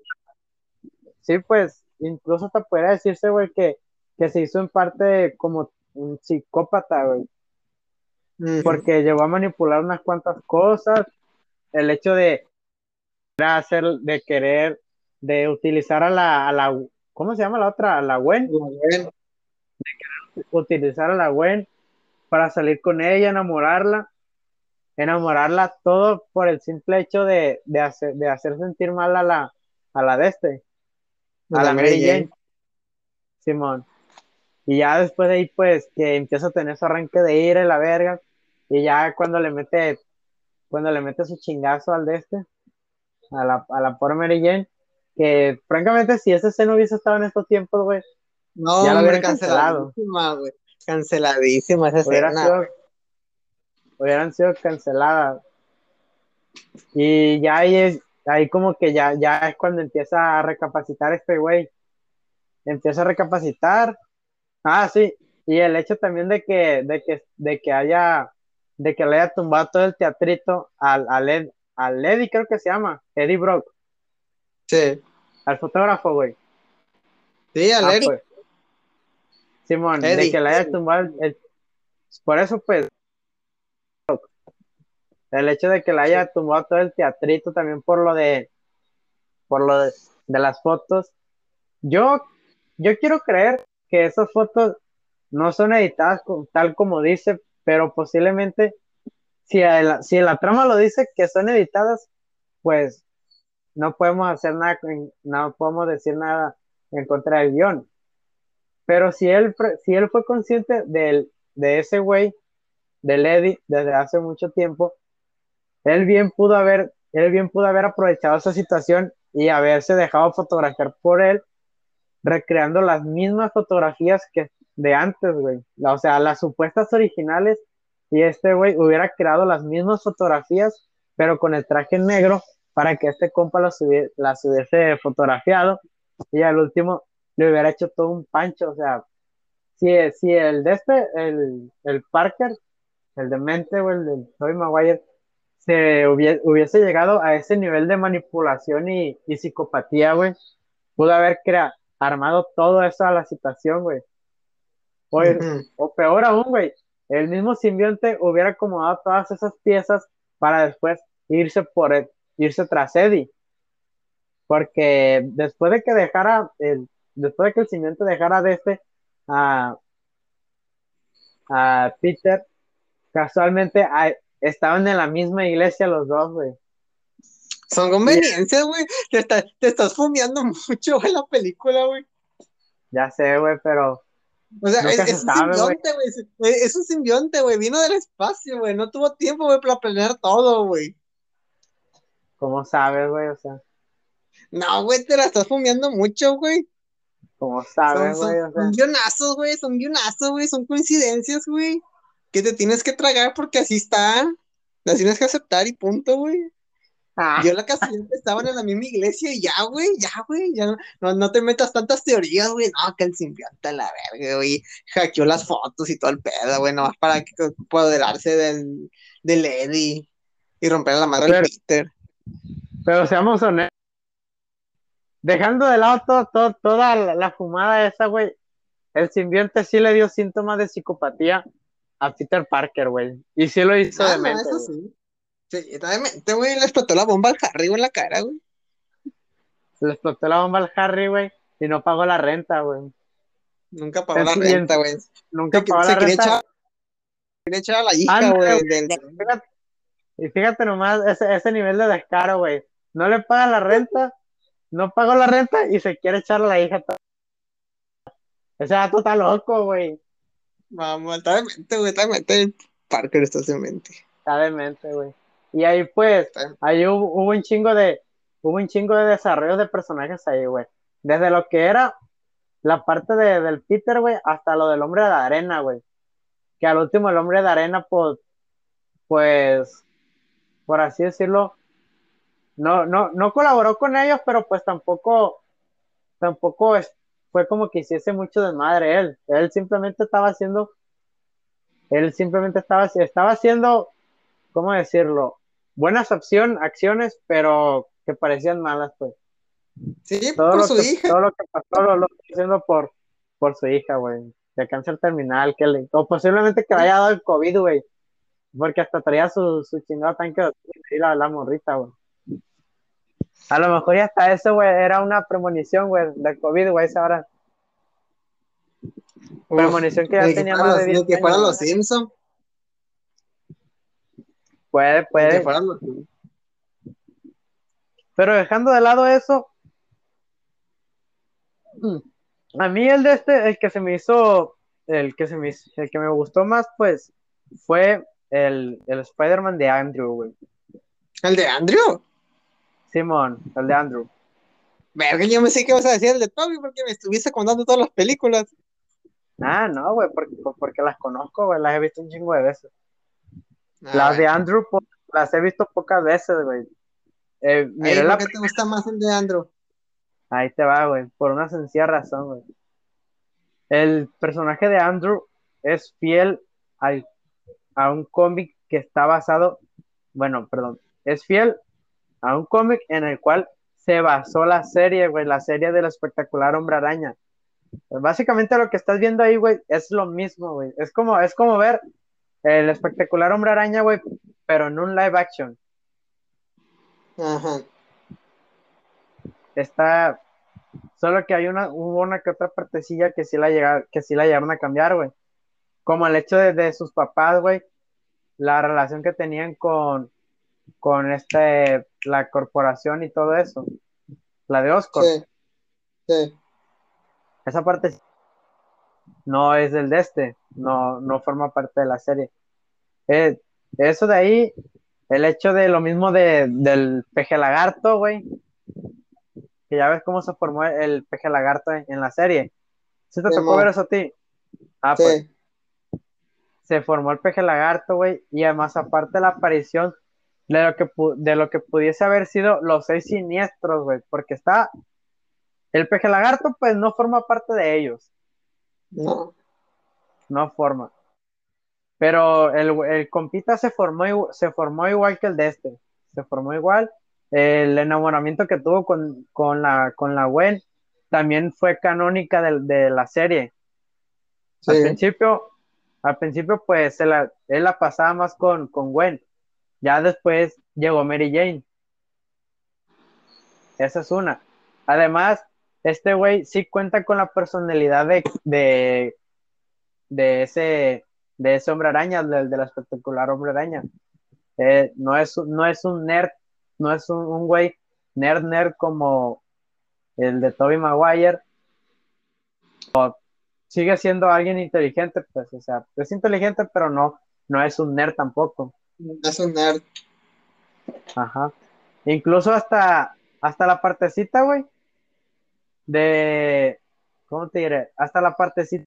sí, pues, incluso te podría decirse, güey, que, que se hizo en parte como un psicópata, güey. Porque llegó a manipular unas cuantas cosas. El hecho de hacer, de querer, de utilizar a la, a la, ¿cómo se llama la otra? A la Gwen. De querer utilizar a la Gwen para salir con ella, enamorarla enamorarla todo por el simple hecho de, hacer, de hacer sentir mal a la, a la de este, a, la, Mary Jane. Simón. Y ya después de ahí, pues, que empieza a tener su arranque de ir en la verga, y ya cuando le mete, cuando le mete su chingazo al de este, a la, a la pobre Mary Jane, que francamente, si ese escena hubiese estado en estos tiempos, güey, no, ya lo hubiera cancelado. Canceladísima, esa escena hubieran sido canceladas. Y ya ahí es, ahí como que ya, ya es cuando empieza a recapacitar este güey. Empieza a recapacitar. Ah, sí. Y el hecho también de que, de que, de que haya, de que le haya tumbado todo el teatrito al, al, Ed, al Eddie, creo que se llama, Eddie Brock. Sí. Al fotógrafo, güey. Sí, al ah, Eddie. Pues. Simón, de que le haya tumbado el, por eso pues El hecho de que le haya tumbado todo el teatrito también por lo de, por lo de, de las fotos. Yo, yo quiero creer que esas fotos no son editadas tal como dice, pero posiblemente si, si la trama lo dice que son editadas, pues no podemos hacer nada, no podemos decir nada en contra del guion. Pero si él, si él fue consciente de ese güey, del Eddie, desde hace mucho tiempo, él bien pudo haber, él bien pudo haber aprovechado esa situación y haberse dejado fotografiar por él, recreando las mismas fotografías que de antes, güey. O sea, las supuestas originales y este güey hubiera creado las mismas fotografías, pero con el traje negro para que este compa las hubiese fotografiado y al último le hubiera hecho todo un pancho, o sea, si, el de este, el, el Parker, el de Mente o el de Toby Maguire, se hubiese, llegado a ese nivel de manipulación y, psicopatía, güey, pudo haber armado todo eso a la situación, güey. O, o peor aún, güey, el mismo simbionte hubiera acomodado todas esas piezas para después irse por el, irse tras Eddie. Porque después de que dejara el, después de que el simbionte dejara de este a, a Peter, casualmente estaban en la misma iglesia los dos, güey. Son conveniencias, güey. Te, te, estás fumeando <laughs> mucho en la película, güey. Ya sé, güey, pero o sea, es, un simbionte, güey. Es un simbionte, güey. Vino del espacio, güey. No tuvo tiempo, güey, para planear todo, güey. ¿Cómo sabes, güey? O sea. No, güey, te la estás fumeando mucho, güey. ¿Cómo sabes, güey? Son, son, guionazos, güey. Son guionazos, güey. Son coincidencias, güey. Que te tienes que tragar porque así está. Las tienes que aceptar y punto, güey. Ah. Yo la casualidad estaban en la misma iglesia y ya, güey, ya, güey, ya no, no te metas tantas teorías, güey, no, que el simbionte la verga, güey, hackeó las fotos y todo el pedo, güey, nomás para que, apoderarse del, del Eddie y romper la madre del Peter. Pero seamos honestos, dejando de lado todo, toda la, fumada esa, güey, el simbionte sí le dio síntomas de psicopatía a Peter Parker, güey, y sí lo hizo ah, de mente. Sí, totalmente, güey, le explotó la bomba al Harry, en la cara, güey. Le explotó la bomba al Harry, güey, y no pagó la renta, güey. Nunca pagó la renta, güey. Nunca pagó la renta. quería echar a la hija, güey. Y fíjate nomás ese, ese nivel de descaro, güey. No le paga la renta, no pagó la renta y se quiere echar a la hija. Ese dato está loco, güey. Vamos, está mente, güey, está mente. Parker está en mente. Está mente, güey. Y ahí pues, ahí hubo, un chingo de, hubo un chingo de desarrollo de personajes ahí, güey. Desde lo que era la parte de, del Peter, güey, hasta lo del hombre de arena, güey. Que al último el hombre de arena, pues, pues, por así decirlo, no, no, no colaboró con ellos, pero pues tampoco, tampoco fue como que hiciese mucho de madre él. Él simplemente estaba haciendo, él simplemente estaba, estaba haciendo, ¿cómo decirlo? Buenas opción, acciones, pero que parecían malas, pues. Sí, por su hija. Todo lo que pasó lo, estoy haciendo por, por su hija, güey. De cáncer terminal, que le, o posiblemente que le haya dado el COVID, güey. Porque hasta traía su, su chingado tanque de la, la morrita, güey. A lo mejor ya hasta eso, güey, era una premonición, güey, del COVID, güey, esa hora. Premonición que ya tenía más de 10 Que fueran los Simpsons. Puede, puede. Pero dejando de lado eso, mm, a mí el de este, el que se me hizo, el que se me, el que me gustó más, pues, fue el, el Spider-Man de Andrew, güey. ¿El de Andrew? Simón, el de Andrew. Verga, yo me sé que vas a decir el de Toby porque me estuviste contando todas las películas. Ah, no, güey, porque, porque las conozco, güey, las he visto un chingo de veces. Las de Andrew las he visto pocas veces, güey. Eh, ¿Por qué te gusta más el de Andrew? Ahí te va, güey, por una sencilla razón, güey. El personaje de Andrew es fiel a un cómic que está basado, bueno, perdón, es fiel a un cómic en el cual se basó la serie, güey, la serie del espectacular Hombre Araña. básicamente lo que estás viendo ahí, güey, es lo mismo, güey. Es como, es como ver el espectacular hombre araña, güey, pero en un live action. Ajá. Está, solo que hay una, hubo una que otra partecilla que sí la llega, que sí la llegaron a cambiar, güey. Como el hecho de, de sus papás, güey, la relación que tenían con, con este, la corporación y todo eso. La de Oscar. Sí. Sí. Esa parte no es del de este, no, no forma parte de la serie. Eh, eso de ahí, el hecho de lo mismo de, del peje lagarto, güey. Que ya ves cómo se formó el peje lagarto en, en la serie. ¿Sí te Sí, tocó ver eso a ti? Ah, pues Sí. se formó el peje lagarto, güey, y además aparte la aparición de lo que de lo que pudiese haber sido los seis siniestros, güey, porque está el peje lagarto, pues no forma parte de ellos, No. no forma. Pero el, el compita se formó, se formó igual que el de este, se formó igual. El enamoramiento que tuvo con, con la, con la Gwen también fue canónica del- de, la serie. Al principio, al principio, pues se la, él la pasaba más con, con Gwen. Ya después llegó Mary Jane. Esa es una. Además, este güey sí cuenta con la personalidad de, de, de ese, de ese hombre araña, del, del espectacular hombre araña. Eh, no, es, no es un nerd, no es un, un güey nerd nerd como el de Tobey Maguire. O sigue siendo alguien inteligente, pues, o sea, es inteligente, pero no, no es un nerd tampoco. Es un nerd. Ajá. Incluso hasta, hasta la partecita, güey, de, ¿cómo te diré? Hasta la partecita,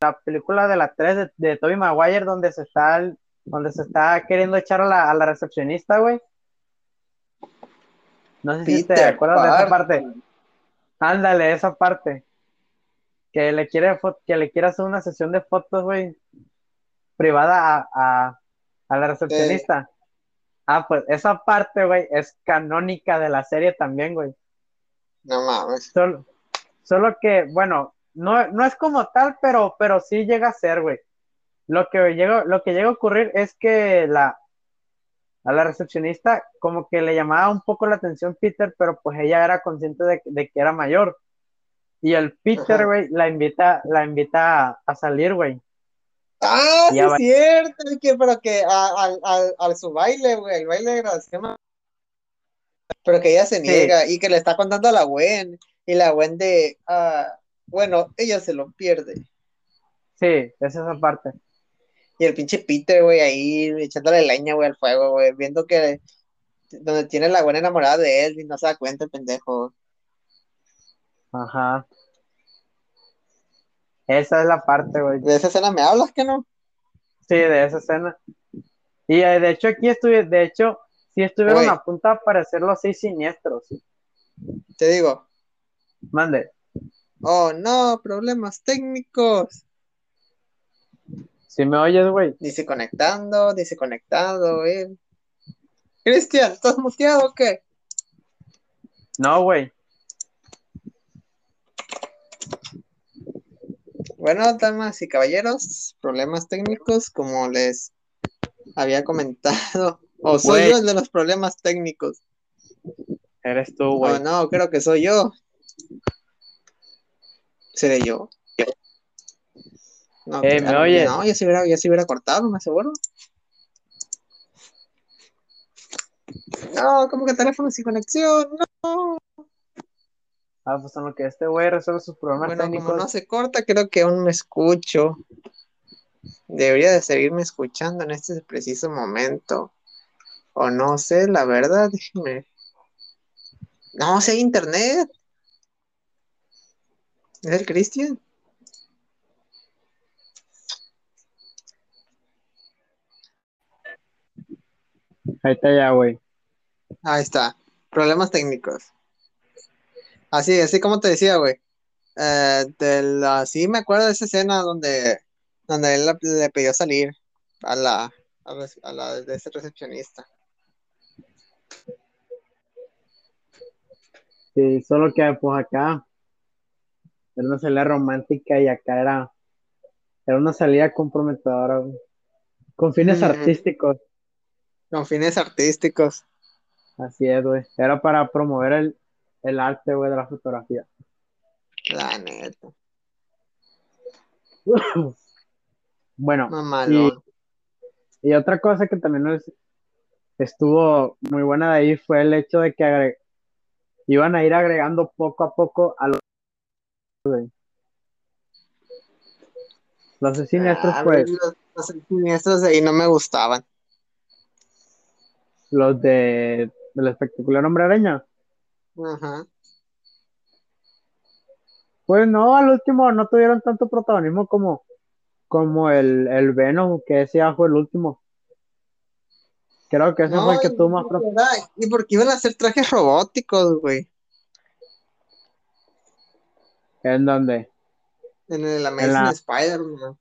la película de la 3 de, de Tobey Maguire, donde se está, el- donde se está queriendo echar a la, a la recepcionista, güey. No sé si te acuerdas de esa parte. Ándale, esa parte. Que le quiere, que le quiere hacer una sesión de fotos, güey, privada a, a, a la recepcionista. Ah, pues esa parte, güey, es canónica de la serie también, güey. No mames. Solo, solo que, bueno, no, no es como tal, pero, pero sí llega a ser, güey. Lo que llega, lo que llega a ocurrir es que la, a la recepcionista como que le llamaba un poco la atención Peter, pero pues ella era consciente de, de que era mayor. Y el Peter, güey, la invita, la invita a, a salir, güey. Ah, sí es cierto, que, pero que a- al, al, al su baile, güey, el baile de graduación, pero que ella se niega y que le está contando a la Gwen, y la Gwen de, ah, bueno, ella se lo pierde. Sí, es esa parte. Y el pinche Peter, güey, ahí echándole leña, güey, al fuego, güey, viendo que donde tiene la Gwen enamorada de él y no se da cuenta el pendejo. Ajá. Esa es la parte, güey. De esa escena me hablas, que no? Sí, de esa escena. Y eh, de hecho aquí estuve, de hecho, sí estuvieron Güey. a punto de aparecer los seis siniestros. Te digo, Mande. Oh no, problemas técnicos. Si me oyes, güey. Dice conectando, dice conectado, güey. Cristian, ¿estás muteado o qué? No, güey. Bueno, damas y caballeros, problemas técnicos, como les había comentado. <laughs> O soy Güey. yo el de los problemas técnicos. Eres tú, güey. O no, creo que soy yo. ¿Seré yo? No, Eh, ¿me claro, oyes? No, ya se hubiera, ya se hubiera cortado, me aseguro. No, como que teléfono sin conexión, no. Ah, pues en lo que este güey resuelve sus problemas Bueno, técnicos. como no se corta, creo que aún me escucho. Debería de seguirme escuchando en este preciso momento. O no sé, la verdad, déjeme. No, si hay internet. ¿Es el Cristian? Ahí está ya, güey. Ahí está. Problemas técnicos. Así, así como te decía, güey. Eh, de la- sí me acuerdo de esa escena donde, donde él le, le pidió salir a la, a la, a la- de ese recepcionista. Sí, solo que pues acá era una salida romántica y acá era, era una salida comprometedora, güey. con fines Ujú. artísticos. Con fines artísticos. Así es, güey. Era para promover el, el arte, güey, de la fotografía. La neta. <laughs> Bueno, Mamalón. y otra cosa que también es- estuvo muy buena de ahí fue el hecho de que agre- iban a ir agregando poco a poco a los güey. Los siniestros, Ah, pues, los, los siniestros de ahí no me gustaban. los de del espectacular hombre araña. Ajá. Pues no, al último no tuvieron tanto protagonismo como, como el, el Venom, que ese ya fue el último. Creo que ese No, fue el que tuvo más porque pro- era- y porque iban a hacer trajes robóticos, güey. ¿En dónde? En el Amazing la- Spider-Man.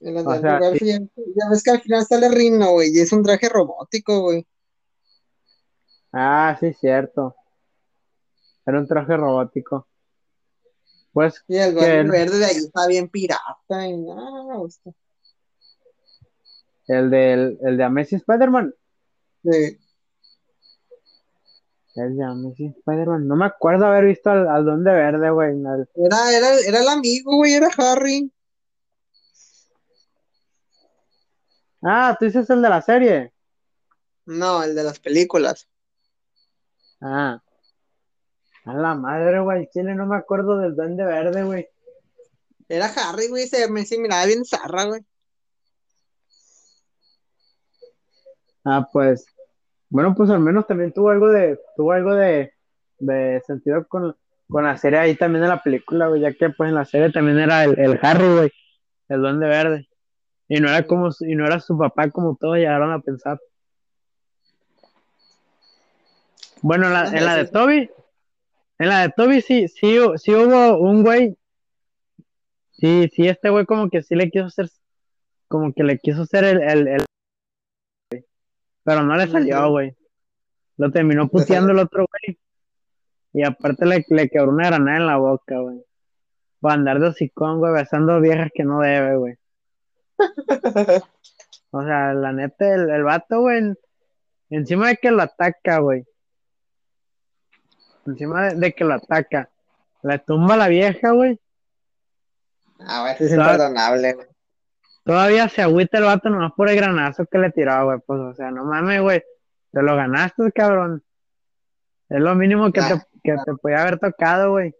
En el O de sea, Garfield, ya ves que al final sale Rino, güey, y es un traje robótico, güey. Ah, sí, cierto. Era un traje robótico. Pues Y el que Verde de ahí está bien pirata, y no, me gusta. el del el de Amazing Spider-Man. Sí. Amazing Spider-Man. No me acuerdo haber visto al, al Duende Verde, güey. al- Era, era, era el amigo, güey, era Harry. Ah, tú dices el de la serie. No, el de las películas. Ah. A la madre, güey. Chile, no me acuerdo del Duende Verde, güey. Era Harry, güey, se me se miraba bien zarra, güey. Ah, pues. Bueno, pues al menos también tuvo algo de, tuvo algo de, de sentido con, con la serie ahí también de la película, güey, ya que pues en la serie también era el, el Harry, güey, el Duende Verde. Y no era como, su- y no era su papá como todos llegaron a pensar. Bueno, en la, en la de Toby, en la de Toby sí, sí, sí hubo un güey, sí, sí, este güey como que sí le quiso hacer, como que le quiso hacer el, el, el- pero no le salió, güey. Lo terminó puteando el otro güey. Y aparte le, le quebró una granada en la boca, güey. Por andar de hocicón, güey, besando viejas que no debe, güey. <laughs> O sea, la neta, el, el vato, güey, en- encima de que lo ataca, güey. Encima de, de que lo ataca. Le tumba a la vieja, güey. Ah, güey, ese es imperdonable, güey. Todavía se agüita el vato nomás por el granazo que le tiró, güey. Pues, o sea, no mames, güey. Te lo ganaste, cabrón. Es lo mínimo que, te, que te podía haber tocado, güey.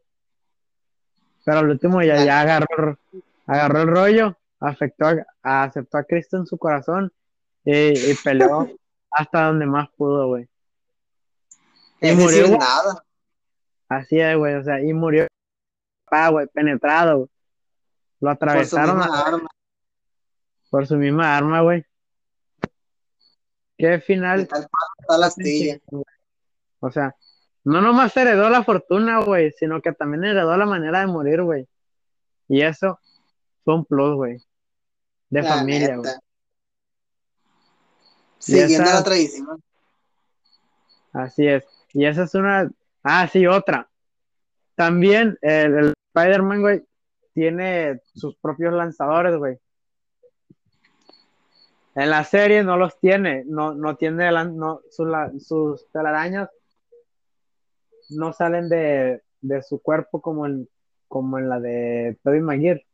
Pero al último ya, ya agarró, agarró el rollo, afectó a- aceptó a Cristo en su corazón y, y peleó <laughs> hasta donde más pudo, güey. Y murió, nada. Así es, güey. O sea, y murió, papá, güey, penetrado, güey. Lo Por su atravesaron misma a- arma. Por su misma arma, güey. Qué De final. tal tal astilla. O sea, no nomás heredó la fortuna, güey, sino que también heredó la manera de morir, güey. Y eso fue un plus, güey. De La familia, güey. Siguiendo esa- la tradición. Así es. Y esa es una. Ah, sí, otra. También el, el Spider-Man, güey, tiene sus propios lanzadores, güey. En la serie no los tiene, no, no tiene lan- no, sus, la- sus telarañas no salen de, de su cuerpo como en, como en la de Tobey Maguire.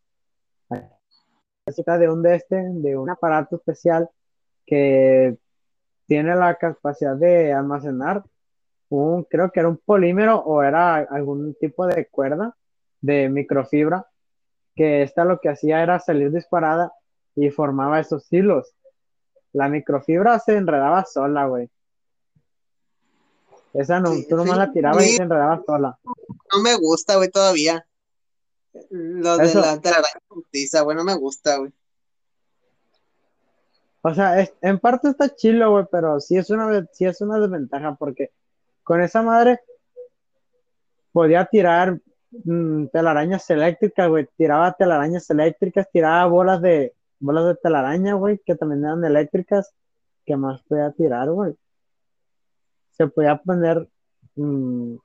Trata de un de este, de un aparato especial que tiene la capacidad de almacenar un, creo que era un polímero o era algún tipo de cuerda de microfibra, que esta lo que hacía era salir disparada y formaba esos hilos. La microfibra se enredaba sola, güey. Esa no, Sí, tú nomás sí, la tirabas y se enredaba sola. No me gusta, güey, todavía. Lo de Eso. la telaraña frutiza, güey, no me gusta, güey. O sea, es- en parte está chilo, güey, pero sí es una, sí es una desventaja porque con esa madre podía tirar mm, telarañas eléctricas, güey. Tiraba telarañas eléctricas, tiraba bolas de bolas de telaraña, güey, que también eran eléctricas. ¿Qué más podía tirar, güey? Se podía poner, mm,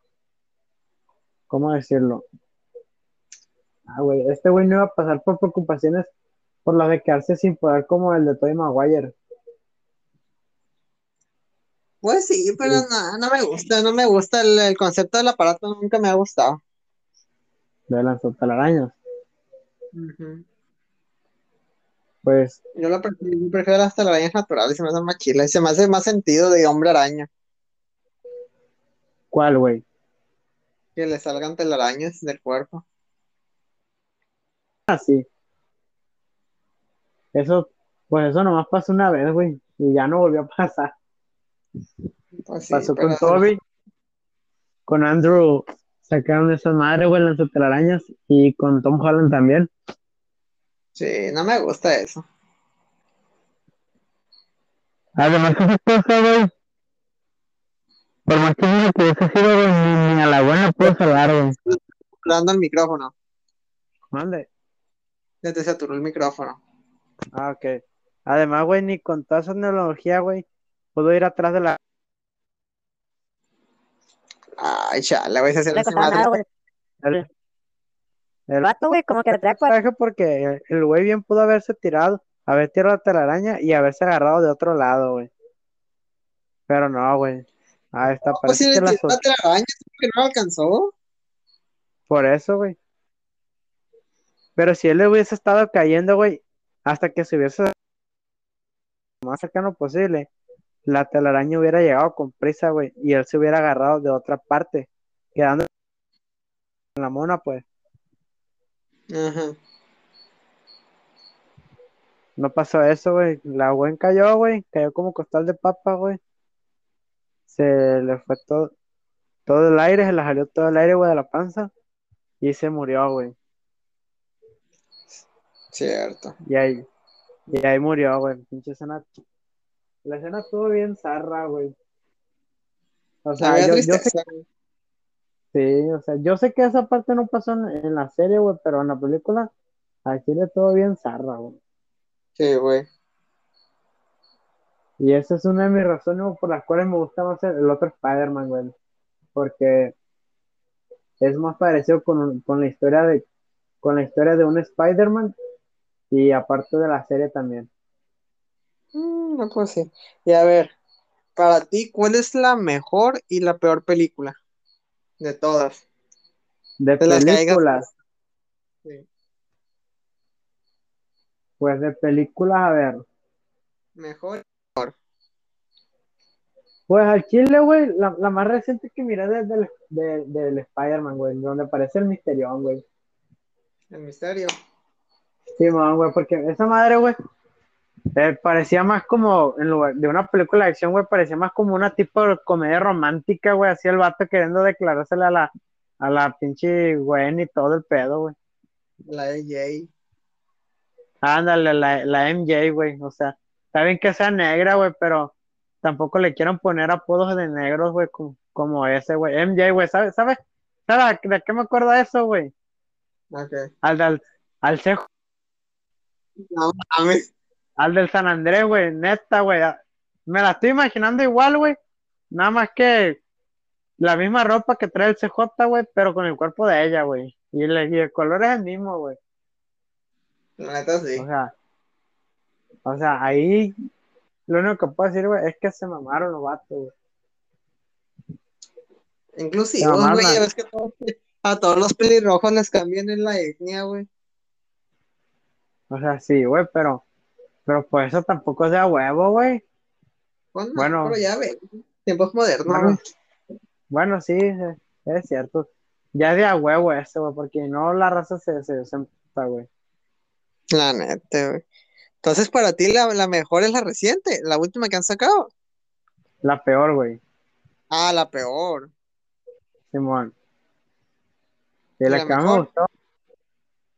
¿cómo decirlo? Ah, güey, este güey no iba a pasar por preocupaciones por la de quedarse sin poder como el de Tobey Maguire. Pues sí, pero no, no me gusta, no me gusta el, el concepto del aparato, nunca me ha gustado. de las telarañas. Ujú. Pues, Yo lo prefiero, prefiero las telarañas naturales, se me hacen más chilas, y se me hace más sentido de hombre araña, ¿cuál, güey? que le salgan telarañas del cuerpo. Ah, sí. Eso, pues eso nomás pasó una vez, güey, y ya no volvió a pasar. Pues sí, pasó con Toby, con Andrew, sacaron esas madres, güey, las telarañas, y con Tom Holland también. Sí, no me gusta eso. Además, esa cosa, güey, por más que uno que hubiese sido, güey, ni, ni a la buena puedo salvar, güey. Dando el micrófono, Mande. ya te saturó el micrófono. Ah, ok. Además, güey, ni con toda esa tecnología, güey, pudo ir atrás de la... Ay, chale, voy a hacer No le esa costaba madre. El, vato, güey, como que le traía cuatro. traje porque el güey bien pudo haberse tirado, haber tirado la telaraña y haberse agarrado de otro lado, güey. Pero no, güey. Ah, está, Pues si parece le que la la telaraña, que no alcanzó. Por eso, güey. Pero si él le hubiese estado cayendo, güey, hasta que se hubiese lo más cercano posible, la telaraña hubiera llegado con prisa, güey, y él se hubiera agarrado de otra parte, quedando en la mona, pues. Ajá. No pasó eso, güey. La güey cayó, güey. Cayó como costal de papa, güey. Se le fue todo, todo el aire, se le salió todo el aire, güey, de la panza. Y se murió, güey. Cierto. Y ahí, y ahí murió, güey. Pinche escena. La escena estuvo bien zarra, güey. O sea, yo, yo sé. Sí, o sea, yo sé que esa parte no pasó en, en la serie, güey, pero en la película, aquí le estuvo bien zarra, güey. Sí, güey. Y esa es una de mis razones por las cuales me gusta más el, el otro Spider-Man, güey. Porque es más parecido con, con la historia de con la historia de un Spider-Man y aparte de la serie también. Mm, no, pues sí. Y a ver, para ti, ¿cuál es la mejor y la peor película de todas? De películas, Sí. pues de películas, a ver. Mejor. Pues al chile, güey, la, la más reciente que miré desde el, de- del Spider-Man, güey, donde aparece el Misterión, güey. El misterio. Sí, man, güey, porque esa madre, güey, eh, parecía más como, en lugar de una película de acción, güey, parecía más como una tipo de comedia romántica, güey, así el vato queriendo declarársela a la, a la pinche Gwen y todo el pedo, güey. La Jay. Ándale, la, la MJ, güey, o sea, está bien que sea negra, güey, pero tampoco le quieran poner apodos de negros, güey, como, como ese, güey. MJ, güey, ¿sabes? ¿Sabes? ¿Sabes de qué me acuerdo de eso, güey? Al, al, al cejo No mames. Al del San Andrés, güey, neta, güey. Me la estoy imaginando igual, güey. Nada más que la misma ropa que trae el CJ, güey, pero con el cuerpo de ella, güey. Y, le- y el color es el mismo, güey. La neta sí. O sea, o sea, ahí lo único que puedo decir, güey, es que se mamaron los vatos, güey. Inclusivos, la güey. Ya ves que todos- a todos los pelirrojos les cambian en la etnia, güey. O sea, sí, güey, pero, pero por eso tampoco es de a huevo, güey. Pues no, Bueno. pero ya ves. Tiempos modernos, Bueno. Bueno, sí, es, cierto. Ya de a huevo eso, güey, porque no la raza se, se, güey. La neta, güey. Entonces, para ti, la, la mejor es la reciente, la última que han sacado. La peor, güey, Ah, la peor. Simón. ¿Y Y la la que más me mejor? gustó,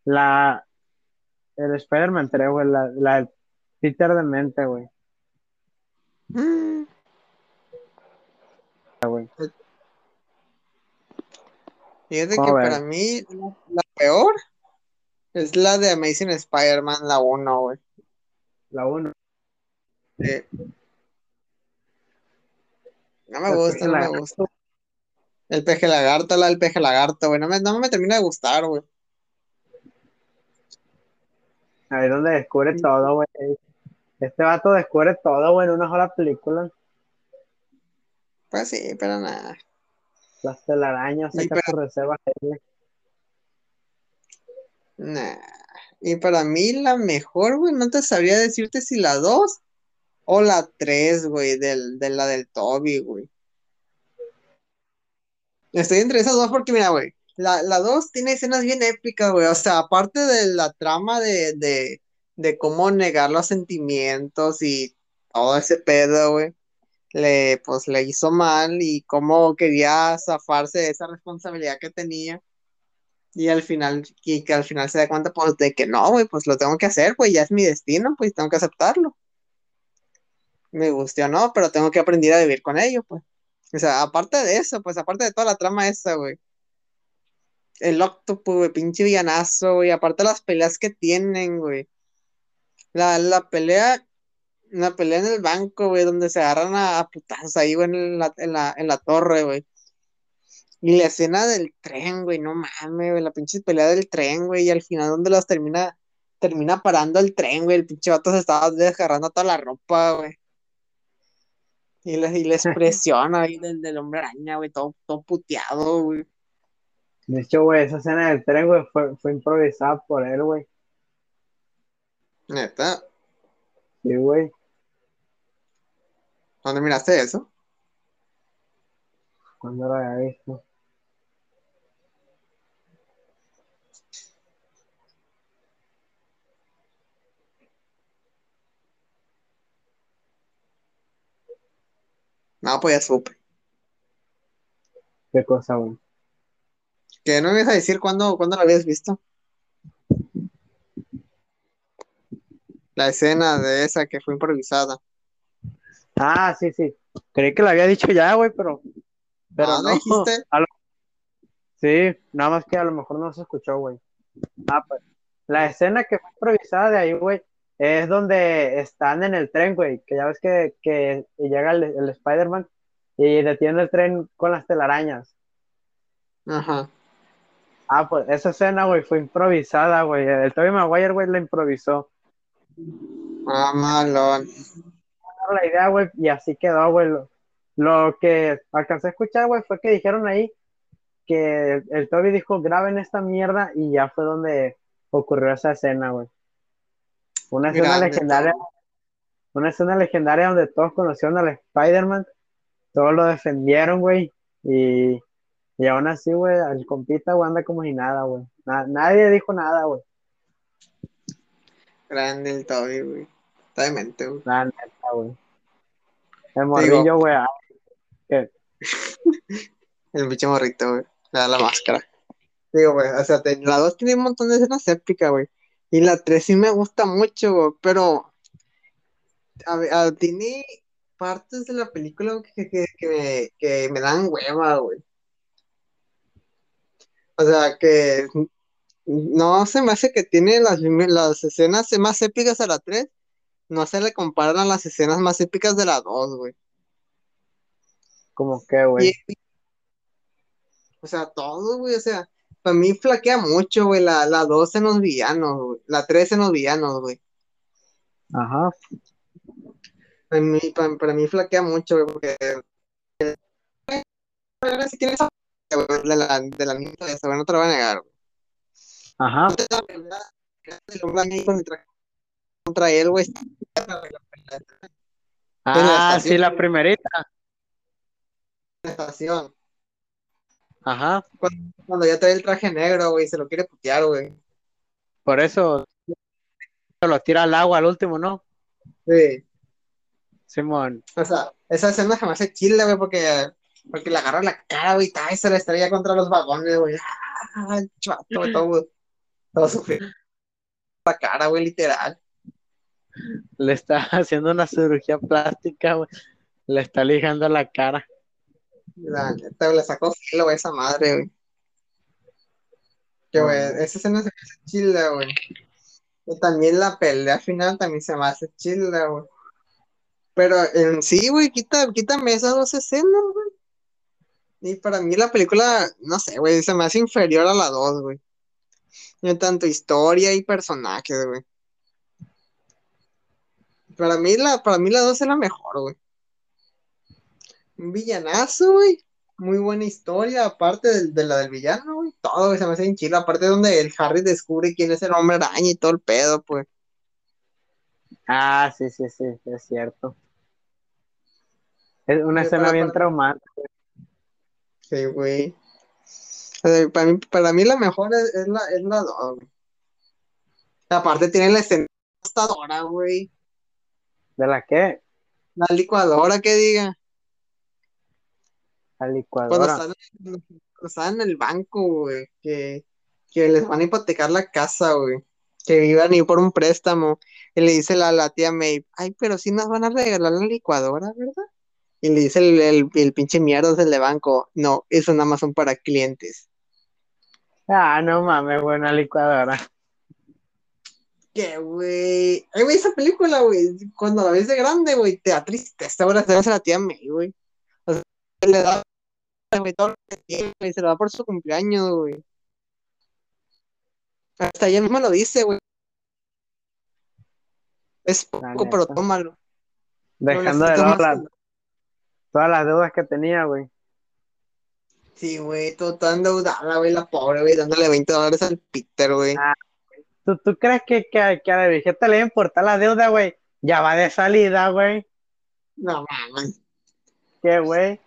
la, el Spider-Man 3, güey, la, la Peter de mente, güey. Mm, güey. Fíjate ¿Cómo que ves? para mí la, la peor es la de Amazing Spider-Man, la 1, güey. La 1. Sí. No me El gusta, no me gusta. El peje lagarto, la del peje lagarto, güey. No me, no me termina de gustar, güey. Ahí es donde descubre todo, güey. Este vato descubre todo, güey, en una sola película. Pues sí, pero nada. Las telarañas, saca pero- su reserva. Nah. Y para mí la mejor, güey, no te sabría decirte si la 2 o la 3, güey, del, de la del Toby, güey. Estoy entre esas dos porque, mira, güey, la, la 2 tiene escenas bien épicas, güey. O sea, aparte de la trama de, de, de cómo negar los sentimientos y todo ese pedo, güey, le, pues le hizo mal y cómo quería zafarse de esa responsabilidad que tenía. Y al final, y que al final se da cuenta, pues, de que no, güey, pues lo tengo que hacer, pues ya es mi destino, pues tengo que aceptarlo. Me guste o no, pero tengo que aprender a vivir con ello, pues. O sea, aparte de eso, pues, aparte de toda la trama esa, güey. El Octopus, güey, pinche villanazo, güey. Aparte las peleas que tienen, güey. La, la pelea, la pelea en el banco, güey, donde se agarran a, a putazos ahí, güey, en la, en la, en la torre, güey. Y la escena del tren, güey, no mames, güey, la pinche pelea del tren, güey, y al final donde los termina, termina parando el tren, güey, el pinche vato se estaba desgarrando toda la ropa, güey. Y la, y la <laughs> expresión ahí del, del hombre araña, güey, todo, todo puteado, güey. De hecho, güey, esa escena del tren, güey, fue, fue improvisada por él, güey. Neta, Sí, güey. ¿dónde miraste eso? Cuando lo había visto. No, pues ya supe. Qué cosa, güey. Que no me ibas a decir cuándo, cuándo lo habías visto. La escena de esa que fue improvisada. Ah, sí, sí. Creí que lo había dicho ya, güey, pero. Pero Ah, ¿no no. dijiste? <laughs> Lo- Sí, nada más que a lo mejor no se escuchó, güey. Ah, pues. La escena que fue improvisada de ahí, güey, es donde están en el tren, güey. Que ya ves que, que llega el, el Spider-Man y detiene el tren con las telarañas. Ajá. Ah, pues esa escena, güey, fue improvisada, güey. El Tobey Maguire, güey, la improvisó. Ah, malón. la idea, güey, y así quedó, güey. Lo, lo que alcancé a escuchar, güey, fue que dijeron ahí que el, el Toby dijo, graben esta mierda, y ya fue donde ocurrió esa escena, güey. Una escena Grande, legendaria, una escena legendaria donde todos conocieron al Spider-Man, todos lo defendieron, güey, y, y aún así, güey, el compita, güey, anda como si nada, güey. Na- nadie dijo nada, güey. Grande el Toby, güey. Está demente, güey. La neta, güey. El morrillo, güey, ah, <laughs> El bicho morrito, güey. Le da la máscara. Digo, güey, o sea, te- la 2 tiene un montón de escenas épicas, güey. Y la 3 sí me gusta mucho, güey, pero a a- tiene partes de la película que, que, que me, que me dan hueva, güey. O sea, que no se me hace que tiene las, las escenas más épicas a la 3, no se le comparan a las escenas más épicas de la 2, güey. como que, güey. Y- o sea, todo, güey, o sea, para mí flaquea mucho, güey, la, la 2 en los villanos, güey, la 3 en los villanos, güey. Ajá. Para mí, para, para mí flaquea mucho, güey, porque ahora sí tiene esa güey, de la, de la niña esa, güey, no te lo voy a negar, güey. Ajá. La pelea del hombre araña con el traje contra él, güey, Ah, sí, la primerita. la estación, Ajá. cuando ya trae el traje negro, güey, se lo quiere putear, güey. Por eso lo tira al agua al último, ¿no? Sí. Simón. O sea, esa escena se me hace chila, güey, porque, porque le agarra la cara, güey, y se la estrella contra los vagones, güey. Ah, chato, güey, todo. La cara, güey, literal. Le está <laughs> haciendo una cirugía plástica, güey. Le está lijando la cara. La neta, le sacó filo, güey, esa madre, güey. Que, güey, esa escena se me hace chila, güey. Y también la pelea final también se me hace chila, güey. Pero en sí, güey, quita, quítame esas dos escenas, güey. Y para mí la película, no sé, güey, se me hace inferior a la dos, güey. En tanto historia y personajes, güey. Para mí la, para mí la 2 es la mejor, güey. Un villanazo, güey. Muy buena historia, aparte de, de la del villano, güey. Todo, güey, se me hace en chilo. Aparte donde el Harry descubre quién es el hombre araña y todo el pedo, pues. Ah, sí, sí, sí, es cierto. Es una Sí, escena para- bien para- traumática. Sí, güey. Para, mí, para mí la mejor es, es la, es la 2, güey. Aparte tiene la escena güey. ¿De la qué? La licuadora, que diga. La Cuando licuadora. están, cuando están en el banco, güey. Que, que les van a hipotecar la casa, güey. Que iban a ir por un préstamo. Y le dice la, la tía May, ay, pero sí nos van a regalar la licuadora, ¿verdad? Y le dice el, el, el pinche mierda del de banco, no, eso nada más son para clientes. Ah, no mames, buena licuadora. Que, güey. Ay, güey, esa película, güey, cuando la ves de grande, güey, te da tristeza, güey, la la tía May, güey. O sea, le da, güey, todo lo que tiene, güey, se lo da por su cumpleaños, güey. Hasta ella misma lo dice, güey. Es poco, pero tómalo. Dejando de lado la- todas las deudas que tenía, güey. Sí, güey, todo tan endeudada, güey, la pobre, güey, dándole 20 dólares al Peter, güey. Ah. ¿Tú, tú crees que, que, que a la viejita le va a importar la deuda, güey? Ya va de salida, güey. No mames, ¿Qué, güey?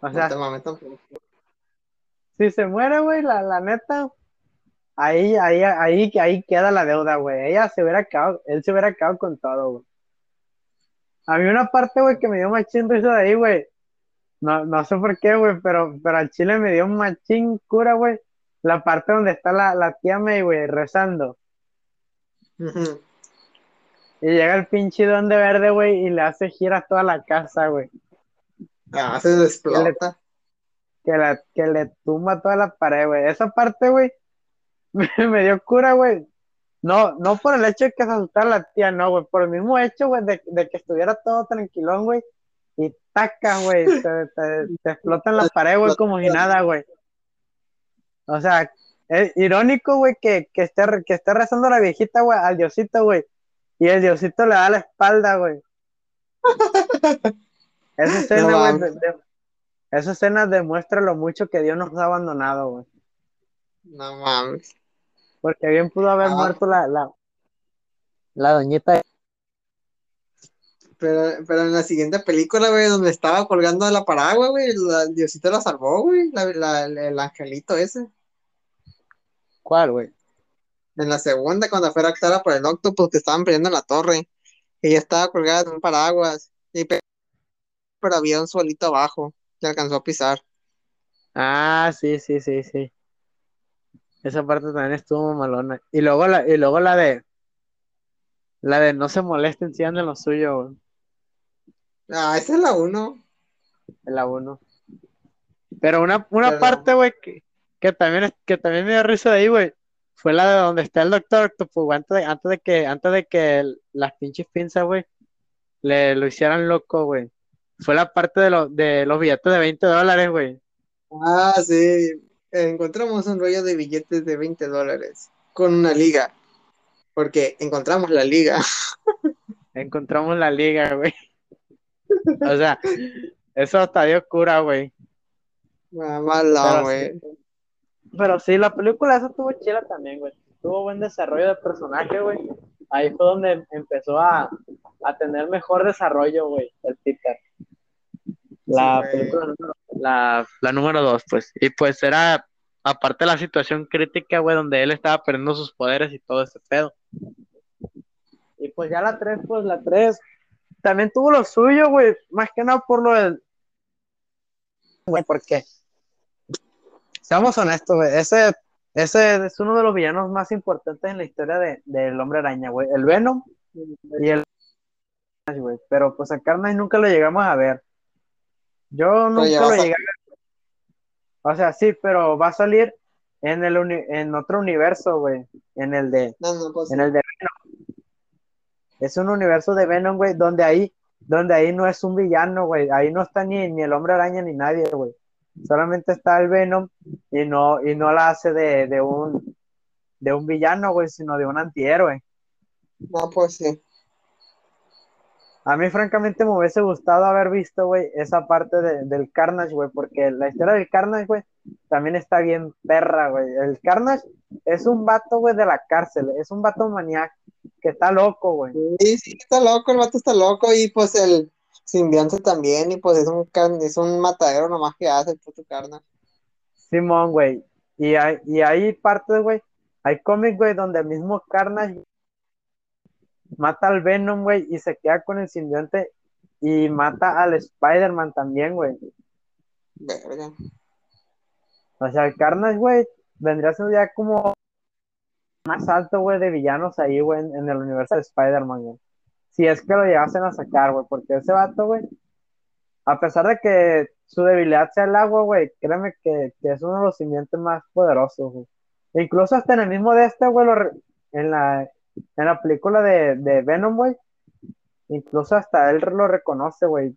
O no sea, tampoco. si se muere, güey, la, la neta, ahí, ahí, ahí, ahí queda la deuda, güey. Ella se hubiera quedado, él se hubiera quedado con todo, güey. A mí una parte, güey, que me dio machín risa de ahí, güey. No, no sé por qué, güey, pero, pero al chile me dio machín cura, güey. La parte donde está la, la tía May, güey, rezando. Y llega el pinche duende verde, güey, y le hace giras toda la casa, güey. Ah, se explota. Que, la, que le tumba toda la pared, güey. Esa parte, güey, <laughs> me, me dio cura, güey. No, no por el hecho de que se asustara la tía, no, güey. Por el mismo hecho, güey, de, de que estuviera todo tranquilón, güey. Y taca, güey. Te, te, te explotan la pared, güey, como si nada, güey. O sea, es irónico, güey, que, que, esté, que esté rezando la viejita, güey, al diosito, güey. Y el diosito le da la espalda, güey. <laughs> Esa escena, No güey, de- de- esa escena demuestra lo mucho que Dios nos ha abandonado, güey. No mames. Porque bien pudo haber Ah. muerto la, la, la doñita. Pero, pero en la siguiente película, güey, donde estaba colgando de la paraguas, güey, la- el diosito la salvó, güey, la- la- el angelito ese. ¿Cuál, güey? En la segunda, cuando fue raptada por el octopus que estaban peleando en la torre, ella estaba colgada de un paraguas, y pe- pero había un suelito abajo, que alcanzó a pisar. Ah, sí, sí, sí, sí. Esa parte también estuvo malona. Y luego la, y luego la de la de no se molesten si andan lo suyo, güey. Ah, esa es la uno. En la 1. Pero una, una Pero- parte, güey, que, que también es- que también me dio risa de ahí, güey. Fue la de donde está el doctor Octopus, antes de, antes de que, antes de que las pinches pinzas, güey, le lo hicieran loco, güey. Fue la parte de, lo- de los billetes de 20 dólares, güey. Ah, sí. Encontramos un rollo de billetes de 20 dólares con una liga. Porque encontramos la liga. <laughs> Encontramos la liga, güey. O sea, eso hasta dio cura, güey. Pero güey. sí, pero sí, la película esa tuvo chila también, güey. Tuvo buen desarrollo de personaje, güey. Ahí fue donde empezó a, a tener mejor desarrollo, güey, el Peter. La Sí, película número, la, la número dos, pues. Y pues era, aparte de la situación crítica, güey, donde él estaba perdiendo sus poderes y todo ese pedo. Y pues ya la tres, pues la tres también tuvo lo suyo, güey. Más que nada por lo del. Güey, porque. Seamos honestos, güey. Ese, ese es uno de los villanos más importantes en la historia de, del Hombre Araña, güey. El Venom y el. güey. Pero pues a Carnage nunca lo llegamos a ver. Yo nunca lo llegué a ver. O sea, sí, pero va a salir en el uni- en otro universo, güey. En el de No, no, pues. en el de Venom. Es un universo de Venom, güey, donde ahí, donde ahí no es un villano, güey. Ahí no está ni, ni el hombre araña ni nadie, güey. Solamente está el Venom y no, y no la hace de, de un de un villano, güey, sino de un antihéroe. No, pues sí. A mí, francamente, me hubiese gustado haber visto, güey, esa parte de, del Carnage, güey, porque la historia del Carnage, güey, también está bien perra, güey. El Carnage es un vato, güey, de la cárcel, es un vato maníaco que está loco, güey. Sí, sí, está loco, el vato está loco y pues el simbionte también y pues es un, es un matadero nomás que hace el puto carne. Simón, güey. Y hay, y hay partes, güey, hay cómics, güey, donde el mismo Carnage mata al Venom, güey, y se queda con el simbionte y mata al Spider-Man también, güey. Verga. O sea, el Carnage, güey, vendría siendo ya como más alto, güey, de villanos ahí, güey, en, en el universo de Spider-Man, güey. Si es que lo llegasen a sacar, güey, porque ese vato, güey, a pesar de que su debilidad sea el agua, güey, créeme que, que es uno de los simientes más poderosos, güey. E incluso hasta en el mismo de este, güey, en la, en la película de, de Venom, güey, incluso hasta él lo reconoce, güey.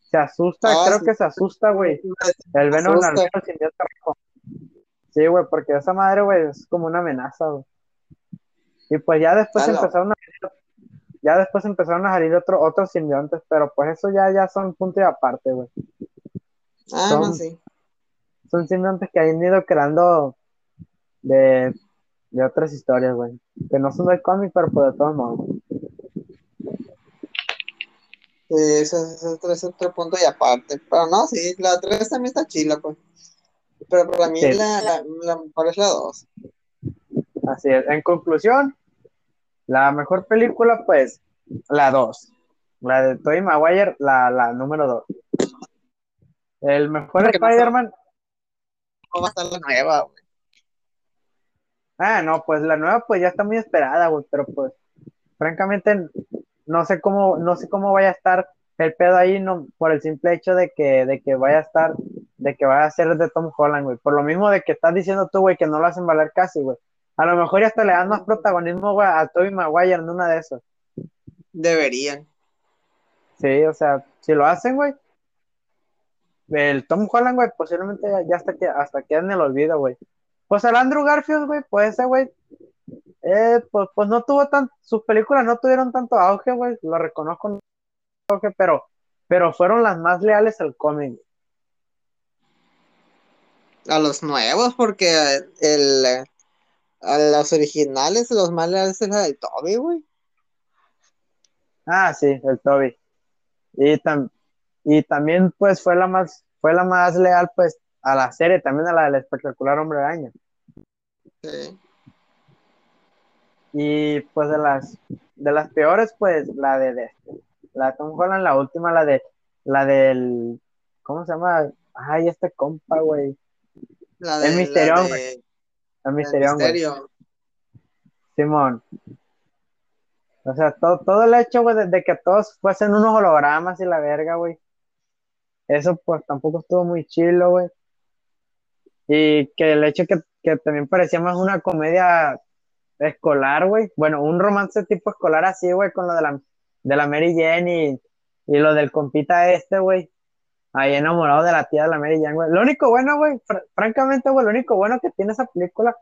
Se asusta, Ah, creo sí. que se asusta, güey. El Venom al menos. Sí, güey, porque esa madre, güey, es como una amenaza, güey. Y pues ya después empezaron a ya después empezaron a salir otro, otros simbiontes, pero pues eso ya, ya son punto y aparte, güey. Ah, Son- no, sí. Son simbiontes que han ido creando de, de otras historias, güey. Que no son del cómic, pero pues de todos modos. Sí, ese, ese otro, ese otro punto y aparte. Pero no, sí, la 3 también está chila, pues. Pero para mí Sí. la, la, la mejor es la 2. Así es. En conclusión, la mejor película, pues, la 2. La de Tobey Maguire, la, la número 2. El mejor no Spider-Man, ¿Cómo va a estar la nueva, güey? Ah, no, pues la nueva pues ya está muy esperada, güey, pero pues francamente no sé cómo, no sé cómo vaya a estar el pedo ahí, no, por el simple hecho de que, de que vaya a estar, de que vaya a ser de Tom Holland, güey. Por lo mismo de que estás diciendo tú, güey, que no lo hacen valer casi, güey. A lo mejor ya hasta le dan más protagonismo, güey, a Tobey Maguire en una de esas. Deberían. Sí, o sea, si lo hacen, güey. El Tom Holland, güey, posiblemente ya, ya hasta, que, hasta queda en el olvido, güey. Pues el Andrew Garfield, güey, pues ese, güey, eh, pues, pues no tuvo tan, sus películas no tuvieron tanto auge, güey, lo reconozco, no auge, pero, pero fueron las más leales al cómic. A los nuevos, porque el, a los originales, los más leales es la del Toby, güey. Ah, sí, el Toby. Y, tam- y también, pues, fue la más, fue la más leal, pues, a la serie, también a la del espectacular Hombre Araña. Sí. Y pues de las de las peores, pues la de, de la Tom Holland, la última, la de la del ¿cómo se llama? Ay, este compa, güey. La El de, Misterión, güey. El el Misterión, güey. misterio. Simón. O sea, todo, todo el hecho, güey, de, de que todos fuesen unos hologramas y la verga, güey. Eso, pues, tampoco estuvo muy chilo, güey. Y que el hecho que, que también parecía más una comedia escolar, güey. Bueno, un romance tipo escolar así, güey, con lo de la, de la Mary Jane y, y lo del compita este, güey. Ahí enamorado de la tía de la Mary Jane, güey. Lo único bueno, güey, fr- francamente, güey, lo único bueno que tiene esa película,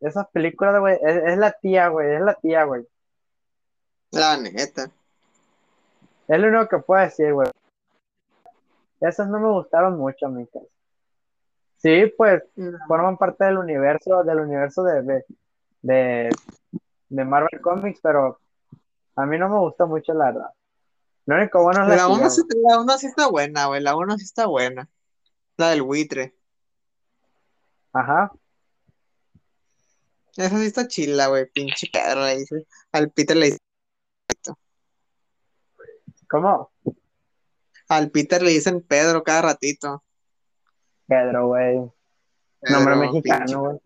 esas películas, güey, es, es la tía, güey, es la tía, güey. La neta. Es lo único que puedo decir, güey. Esas no me gustaron mucho, mi casa. Sí, pues, No. forman parte del universo, del universo de, de, de, de Marvel Comics, pero a mí no me gusta mucho, la verdad. Lo único bueno es la La tía, 1 sí, güey. la uno sí está buena, güey. La 1 sí está buena. La del buitre. Ajá. Esa sí está chila, güey. Pinche Pedro le dice. Al Peter le dice. ¿Cómo? Al Peter le dicen Pedro cada ratito. Pedro, güey. Nombre mexicano, güey.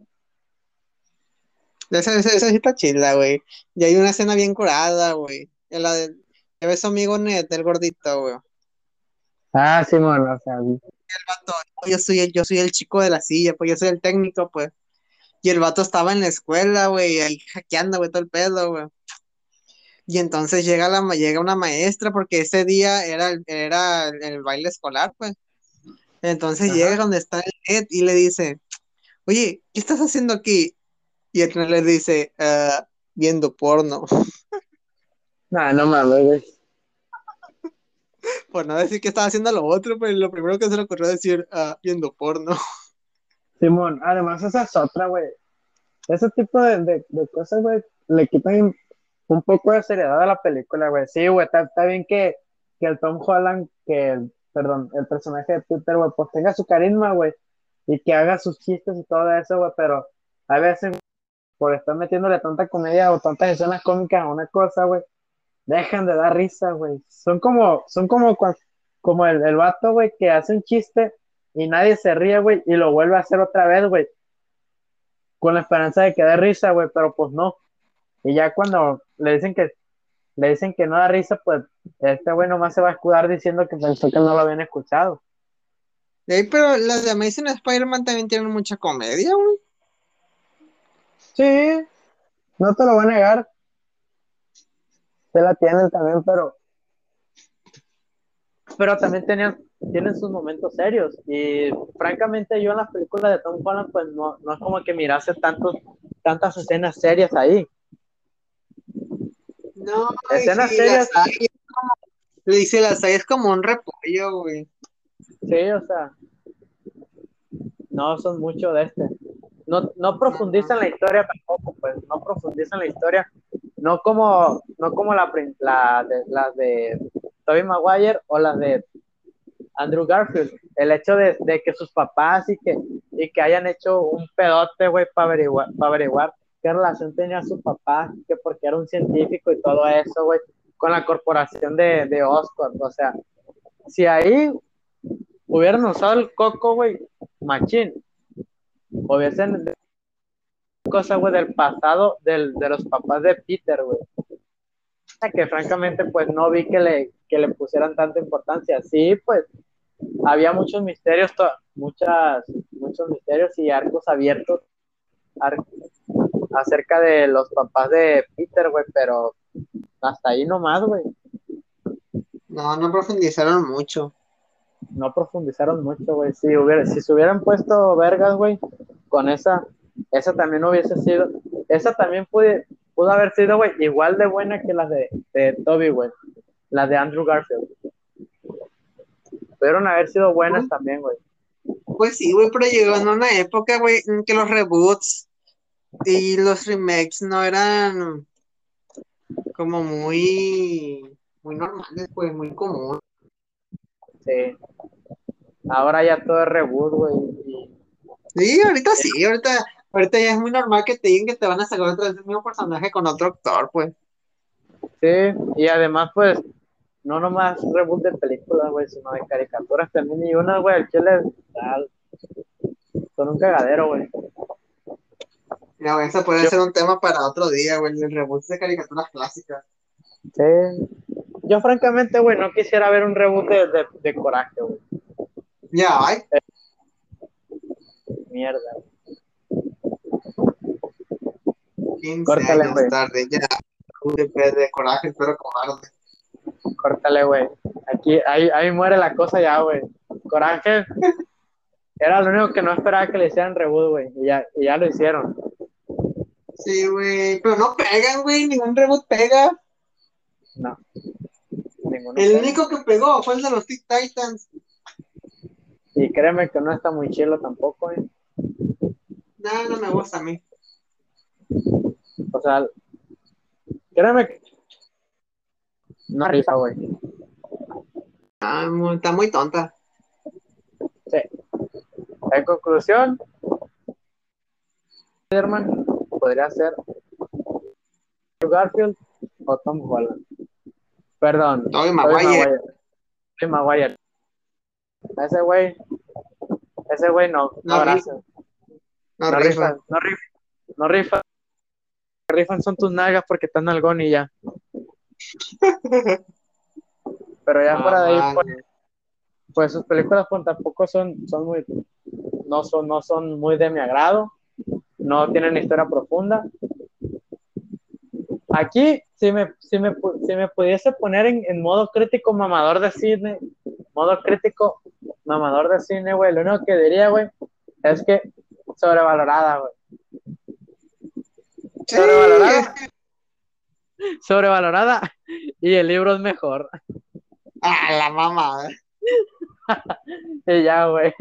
Esa, esa, esa sí está chila, güey. Y hay una escena bien curada, güey. En la de. Ya ves a su amigo Ned, el gordito, güey. Ah, sí, bueno, o sea, vato, yo soy el, yo soy el chico de la silla, pues yo soy el técnico, pues. Y el vato estaba en la escuela, güey, ahí hackeando, güey, todo el pedo, güey. Y entonces llega la llega una maestra, porque ese día era, el- era el, baile escolar, pues. Entonces Ajá. llega donde está el Ed y le dice, oye, ¿qué estás haciendo aquí? Y el trailer dice, ah, viendo porno. Nah, <laughs> no mames, güey. Por no decir que estaba haciendo lo otro, pero lo primero que se le ocurrió decir, ah, viendo porno. Simón, además esa es otra, güey. Ese tipo de, de, de cosas, güey, le quitan un poco de seriedad a la película, güey. Sí, güey, está, está bien que, que el Tom Holland, que el, perdón, el personaje de Peter, güey, pues tenga su carisma, güey, y que haga sus chistes y todo eso, güey, pero a veces, por estar metiéndole tanta comedia o tantas escenas cómicas a una cosa, güey, dejan de dar risa, güey. Son como, son como, como el, el vato, güey, que hace un chiste y nadie se ríe, güey, y lo vuelve a hacer otra vez, güey, con la esperanza de que dé risa, güey, pero pues no. Y ya cuando le dicen que le dicen que no da risa, pues este güey nomás se va a escudar diciendo que pensó que no lo habían escuchado. Ey, pero las de Amazing Spider-Man también tienen mucha comedia, güey. Sí, no te lo voy a negar. Se la tienen también, pero pero también tenían tienen sus momentos serios y francamente yo en las películas de Tom Holland pues no, no es como que mirase tantos tantas escenas serias ahí. No, Escenas serias. como- le dice la Sai es como un repollo, güey. Sí, o sea, no son mucho de este. No, no profundizan la historia tampoco, pues, no profundizan la historia, no como, no como la, la de, las de Tobey Maguire o las de Andrew Garfield. El hecho de, de que sus papás y que, y que hayan hecho un pedote, güey, para averiguar, para averiguar qué relación tenía su papá, que porque era un científico y todo eso, güey, con la corporación de, de Oscar. O sea, si ahí hubieran usado el coco, güey, machín, hubiesen cosa, güey, del pasado del, de los papás de Peter, güey. Que francamente, pues no vi que le, que le pusieran tanta importancia. Sí, pues había muchos misterios, muchas, muchos misterios y arcos abiertos ar- acerca de los papás de Peter, güey, pero hasta ahí nomás, güey. No, no profundizaron mucho. no profundizaron mucho, güey. Si, hubiera, si se hubieran puesto vergas, güey, con esa, esa también hubiese sido, esa también pude, pudo haber sido, güey, igual de buena que las de, de Toby, güey. Las de Andrew Garfield. Pudieron haber sido buenas también, güey. Pues sí, güey, pero llegó en una época, güey, en que los reboots y los remakes no eran como muy, muy normales, pues, muy comunes. Sí. Ahora ya todo es reboot, güey. y- Sí, ahorita sí, ahorita, ahorita ya es muy normal que te digan que te van a sacar otra vez el mismo personaje con otro actor, pues. Sí, y además, pues, no nomás reboot de películas, güey, sino de caricaturas también. Y unas, güey, al chile, ah, son un cagadero, güey. Güey, eso puede Yo- ser un tema para otro día, güey, el reboot de caricaturas clásicas. Sí. Yo francamente, güey, no quisiera ver un reboot de, de, de Coraje, güey. Ya, ay, Mierda. 15 Córtale, años güey. tarde, ya. De, de coraje, pero cobarde. Córtale, güey. Aquí, ahí, ahí muere la cosa ya, güey. Coraje era lo único que no esperaba que le hicieran reboot, güey. Y ya, y ya lo hicieron. Sí, güey, pero no pegan, güey, ningún reboot pega. No. Ninguno. El único que pegó fue el de los Teen Titans. Y créeme que no está muy chilo tampoco, güey. No, no me gusta a mí. O sea, créeme que no rifa, güey. Ah, está muy tonta. Sí. En conclusión, Spider-Man podría ser Garfield o Tom Holland. Perdón, Tobey Maguire. Tobey Maguire. Ese güey, ese güey no, no, No gracias. No, No rifa. rifa, no rifa, no rifa. Rifan son tus nalgas porque están algón y ya. <laughs> Pero ya fuera de ahí, Ah, pues, pues sus películas pues, tampoco son, son muy, no son, no son muy de mi agrado, no tienen historia profunda. Aquí, si me, si me, si me pudiese poner en, en modo crítico mamador de cine, modo crítico mamador de cine, güey, lo único que diría, güey, es que sobrevalorada, güey. Sí. Sobrevalorada. Sobrevalorada. <laughs> Y el libro es mejor. Ah, la mamá. <laughs> Y ya, güey.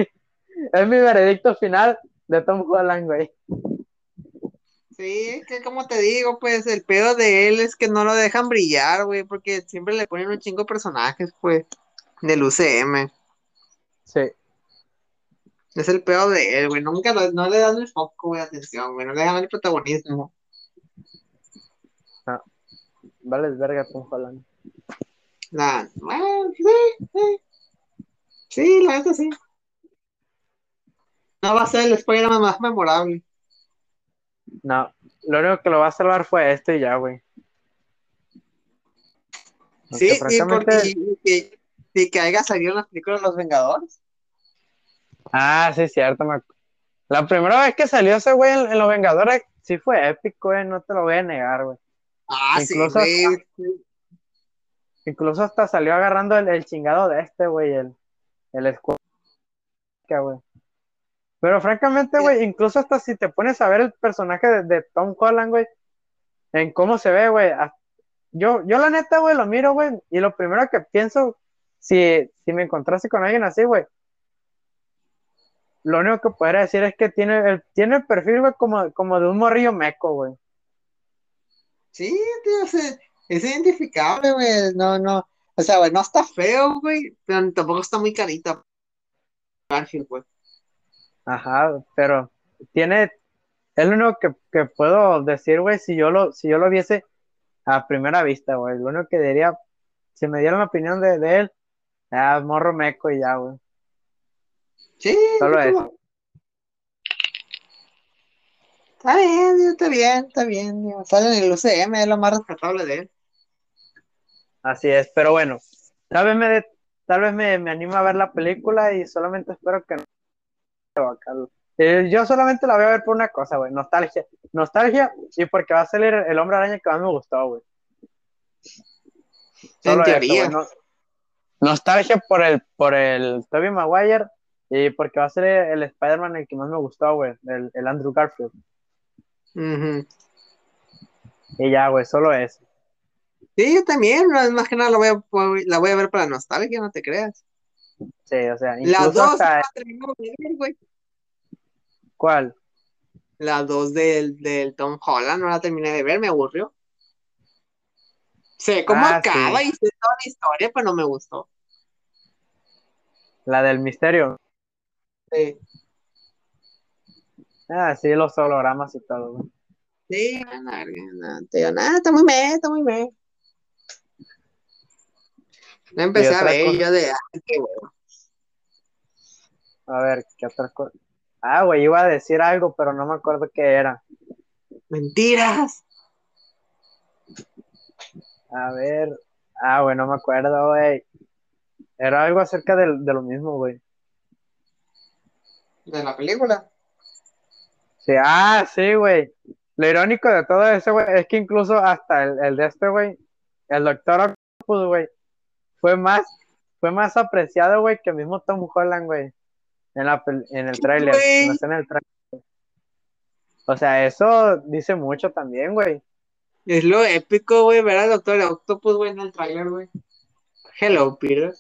Es mi veredicto final de Tom Holland, güey. Sí, es que como te digo, pues el pedo de él es que no lo dejan brillar, güey, porque siempre le ponen un chingo de personajes, pues, del UCM. Sí. Es el pedo de él, güey. Nunca lo- no le dan el foco, güey, atención, güey. No le dan el protagonismo. Vale, verga Tom Holland. La, bueno, sí, sí. Sí, la neta sí. No va a ser el Spider-Man más memorable. No. Lo único que lo va a salvar fue este y ya, güey. Sí, y, porque, y que, y que haya salido en las películas los Vengadores. Ah, sí, cierto. me La primera vez que salió ese güey en, en Los Vengadores sí fue épico, güey. No te lo voy a negar, güey. Ah, Incluso sí, güey. Incluso hasta salió agarrando el, el chingado de este, güey, el, el escudo. güey. Pero francamente, güey, incluso hasta si te pones a ver el personaje de, de Tom Holland, güey, en cómo se ve, güey. Yo, yo la neta, güey, lo miro, güey, y lo primero que pienso, si, si me encontrase con alguien así, güey, lo único que podría decir es que tiene el, tiene el perfil, güey, como, como de un morrillo meco, güey. Sí, tío, es, es identificable, güey. No, no. O sea, güey, no está feo, güey, pero tampoco está muy carita. Garfield, güey. Ajá, pero tiene, es lo único que, que puedo decir, güey, si yo lo, si yo lo viese a primera vista, güey, lo único que diría, si me dieran la opinión de, de él, ah, morro meco y ya, güey, Sí, solo está eso. Está bien, está bien, está bien. Sale en el UCM, es lo más rescatable de él. Así es, pero bueno, tal vez me, de- tal vez me, me anime a ver la película y solamente espero que no. Eh, yo solamente la voy a ver por una cosa, güey, nostalgia, nostalgia y porque va a salir el hombre araña que más me gustó, güey. En teoría. no- nostalgia por el, por el Tobey Maguire y porque va a ser el Spider-Man el que más me gustó, güey, el, el Andrew Garfield. Y ya, güey, solo eso. Sí, yo también, más que nada la voy, a, la voy a ver para nostalgia, no te creas. Sí, o sea, Las incluso dos hasta- no la terminé de ver, güey. ¿Cuál? Las dos del, del Tom Holland no la terminé de ver, me aburrió. Sé cómo Ah, acaba sí. y sé toda la historia, pero no me gustó. La del misterio. Sí, Ah, sí, los hologramas y todo, güey. sí, no, no, no, digo, nada, está muy me, está muy me. La empecé a ver cosa- yo de, ay, qué bueno. A ver, ¿qué otra cosa? Ah, güey, iba a decir algo, pero no me acuerdo qué era. Mentiras. A ver. Ah, güey, no me acuerdo, güey. Era algo acerca del- de, lo mismo, güey. De la película. Sí, ah, sí, güey. Lo irónico de todo eso, güey, es que incluso hasta el, el de este, güey, el Doctor Octopus, güey, fue más, fue más apreciado, güey, que el mismo Tom Holland, güey, en, la, pel- en el tráiler, en tráiler. O sea, eso dice mucho también, güey. Es lo épico, güey, ver al Doctor Octopus, güey, en el trailer, güey. Hello, Peter.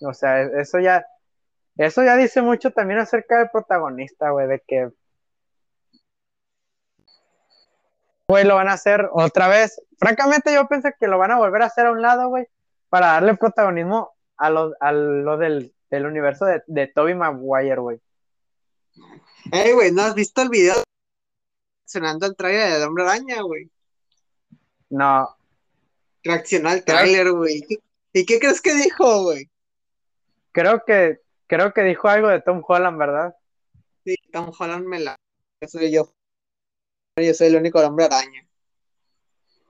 O sea, e- eso ya, eso ya dice mucho también acerca del protagonista, güey, de que, güey, lo van a hacer otra vez. Francamente, yo pensé que lo van a volver a hacer a un lado, güey, para darle protagonismo a lo, a lo del, del universo de, de Tobey Maguire, güey. Ey, güey, ¿no has visto el video reaccionando al trailer del Hombre Araña, güey? No, Reaccionó al trailer, güey. ¿Y qué crees que dijo, güey? creo que, creo que dijo algo de Tom Holland, ¿verdad? Sí, Tom Holland me la... Yo soy yo. Yo soy el único Hombre Araña.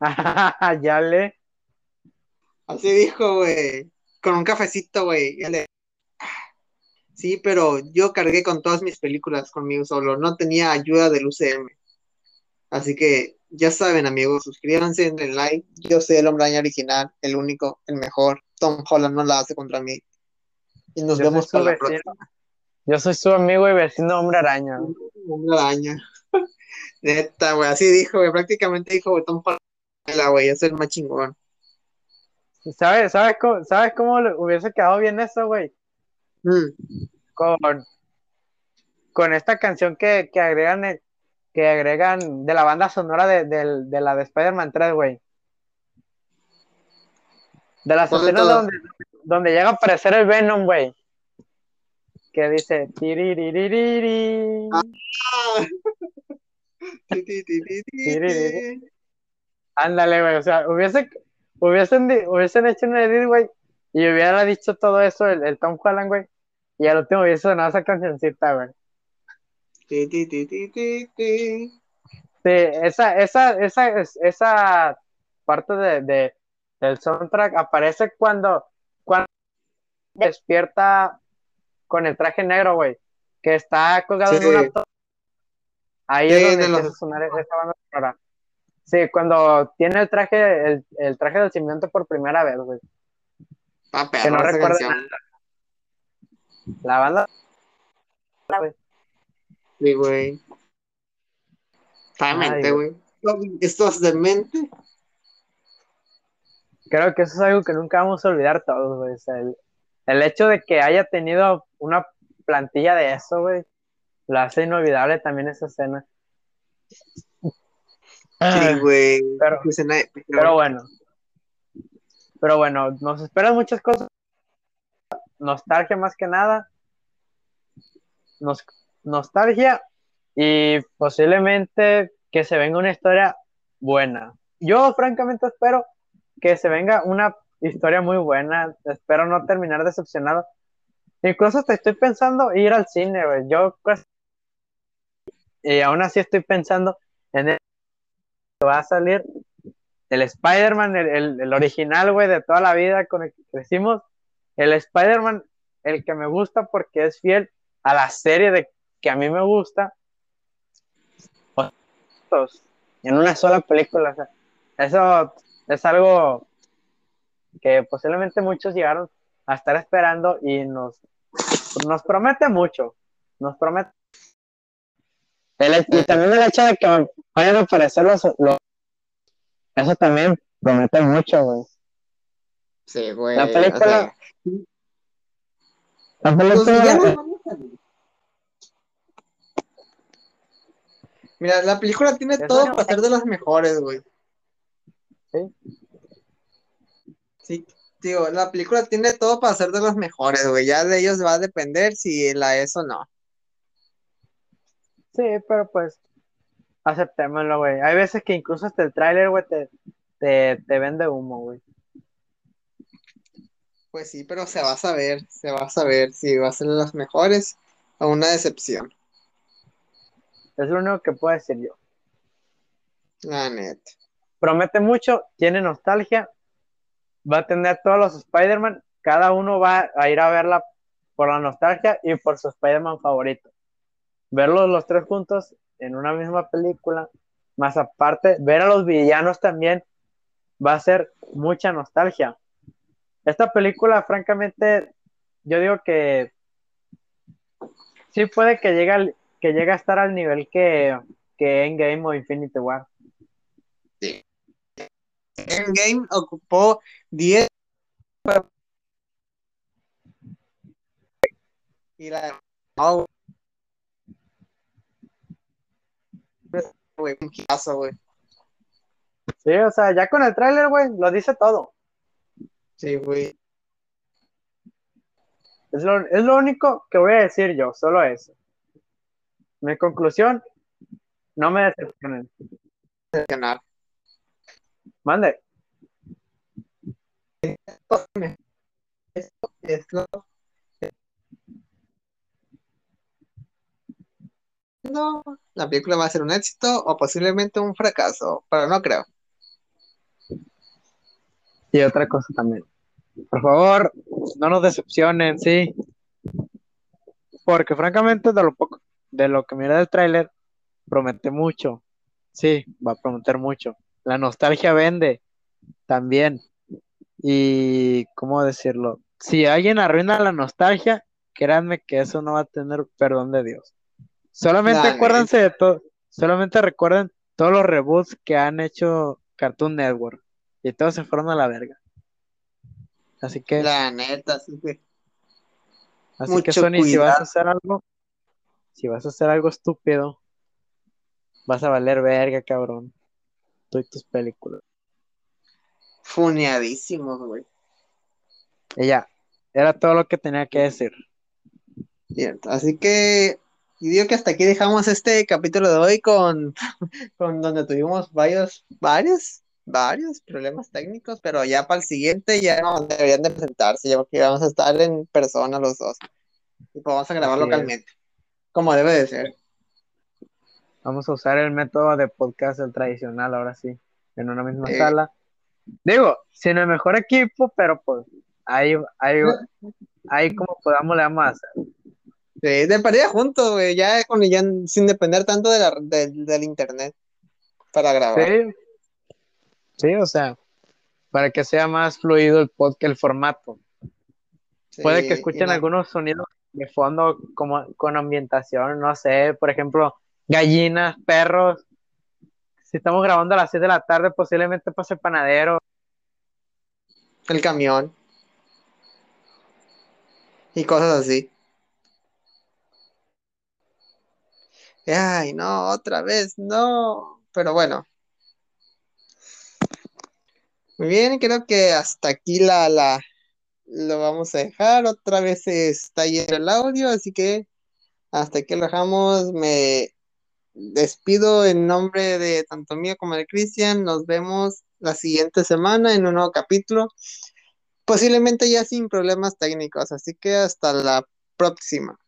<laughs> ya le, Así dijo, güey. Con un cafecito, güey. Y él de, "Ah, Sí, pero yo cargué con todas mis películas conmigo solo. No tenía ayuda del UCM. Así que ya saben, amigos, suscríbanse, denle like. Yo soy el hombre araña original, el único, el mejor. Tom Holland no la hace contra mí. Y nos Yo vemos para la próxima. yo soy su amigo y vecino hombre araña. Hombre araña. <laughs> Neta, güey, así dijo, güey, prácticamente dijo, güey, Tom Holland, güey, es el más chingón. ¿Sabes, sabes, cómo, ¿Sabes cómo hubiese quedado bien eso, güey? Mm. Con, con esta canción que, que agregan el- que agregan de la banda sonora de, del- de la de Spider-Man 3, güey. De las ¿Cuál de escenas donde, donde llega a aparecer el Venom, güey. Que dice. Ah. <laughs> Ándale, güey. O sea, hubiese, hubiesen, di- hubiesen hecho un edit, güey. Y hubiera dicho todo eso el, el Tom Holland, güey. Y al último hubiese sonado esa cancioncita, güey. Ti, ti, ti, ti, ti, ti. Sí, esa, esa, esa, es- esa parte de, de- del soundtrack aparece cuando, cuando despierta con el traje negro, güey, que está colgado en una. Ahí Sí, es donde de los- empieza a sonar esa banda sonora. Sí, cuando tiene el traje, el, el traje del simbionte por primera vez, güey. Ah, Que no esa canción. La banda. güey. Sí, güey. Realmente, Ay, güey. Estos demente. Creo que eso es algo que nunca vamos a olvidar todos, güey. O sea, el, el hecho de que haya tenido una plantilla de eso, güey, lo hace inolvidable también esa escena. Sí, güey. Pero, bueno. Pero bueno, nos esperan muchas cosas. Nostalgia más que nada. Nos, nostalgia y posiblemente que se venga una historia buena. Yo francamente espero que se venga una historia muy buena. Espero no terminar decepcionado. Incluso te estoy pensando ir al cine, güey. Yo y aún así estoy pensando en el que va a salir el Spider-Man, el, el- el original, güey, de toda la vida con el que crecimos. El Spider-Man, el que me gusta porque es fiel a la serie de que a mí me gusta. Pues, En una sola película. eso es algo que posiblemente muchos llegaron a estar esperando y nos, nos promete mucho. Nos promete. Y también el hecho de que vayan a aparecer los- Eso también promete mucho, güey. Sí, güey. La película- o sea, La los película- salir. Mira, la película tiene Eso todo no- para ser de las mejores, güey. Sí. Sí, tío, la película tiene todo para ser de las mejores, güey. Ya de ellos va a depender si la es o no. Sí, pero pues aceptémoslo, güey. Hay veces que incluso hasta el tráiler, güey, te, te, te vende humo, güey. Pues sí, pero se va a saber, se va a saber si va a ser de las mejores o una decepción. Es lo único que puedo decir yo. La neta. Promete mucho, tiene nostalgia, va a tener todos los Spider-Man, cada uno va a ir a verla por la nostalgia y por su Spider-Man favorito. Verlos los tres juntos en una misma película, más aparte, ver a los villanos también va a ser mucha nostalgia. Esta película, francamente, yo digo que sí puede que llegue, que llegue a estar al nivel que, que Endgame o Infinity War. Endgame ocupó 10 y la güey, un hitazo, güey. Sí, o sea, ya con el tráiler, güey, lo dice todo. Sí, güey. Es lo, es lo único que voy a decir yo, solo eso. Mi conclusión, no me decepcionen. Ganar. Mande. Es lo- La película va a ser un éxito o posiblemente un fracaso, pero no creo. Y otra cosa también. Por favor, no nos decepcionen, sí. Porque francamente, de lo poco, de lo que miré del tráiler, promete mucho. Sí, va a prometer mucho. La nostalgia vende también. Y, ¿cómo decirlo? Si alguien arruina la nostalgia, créanme que eso no va a tener perdón de Dios. Solamente Dale. acuérdense de todo, Solamente recuerden todos los reboots que han hecho Cartoon Network. Y todos se fueron a la verga. Así que. La neta, sí que. Así que, Sony, si vas a hacer algo, si vas a hacer algo estúpido, vas a valer verga, cabrón. Tú y tus películas. Funeadísimos, güey. Y ya, era todo lo que tenía que decir. Cierto, así que y digo que hasta aquí dejamos este capítulo de hoy con, <laughs> con donde tuvimos varios, varios, varios problemas técnicos, pero ya para el siguiente ya no deberían de presentarse, ya porque vamos a estar en persona los dos. Y pues vamos a grabar localmente, como debe de ser. Vamos a usar el método de podcast el tradicional ahora sí, en una misma sala. Digo, sin el mejor equipo, pero pues ahí, ahí, ahí como podamos le vamos a hacer. Sí, de partida juntos, güey, ya, con, ya sin depender tanto de la, del internet para grabar. Sí. sí, o sea, para que sea más fluido el podcast, el formato. Puede que escuchen algunos sonidos de fondo como con ambientación, no sé, por ejemplo, gallinas, perros. Si estamos grabando a las 6 de la tarde, posiblemente pase el panadero. El camión. Y cosas así. Ay, no, otra vez, no. Pero bueno. Muy bien, creo que hasta aquí la, la lo vamos a dejar. Otra vez está lleno el audio, así que hasta aquí lo dejamos. Me despido en nombre de tanto mío como de Cristian. Nos vemos la siguiente semana en un nuevo capítulo. Posiblemente ya sin problemas técnicos, así que hasta la próxima.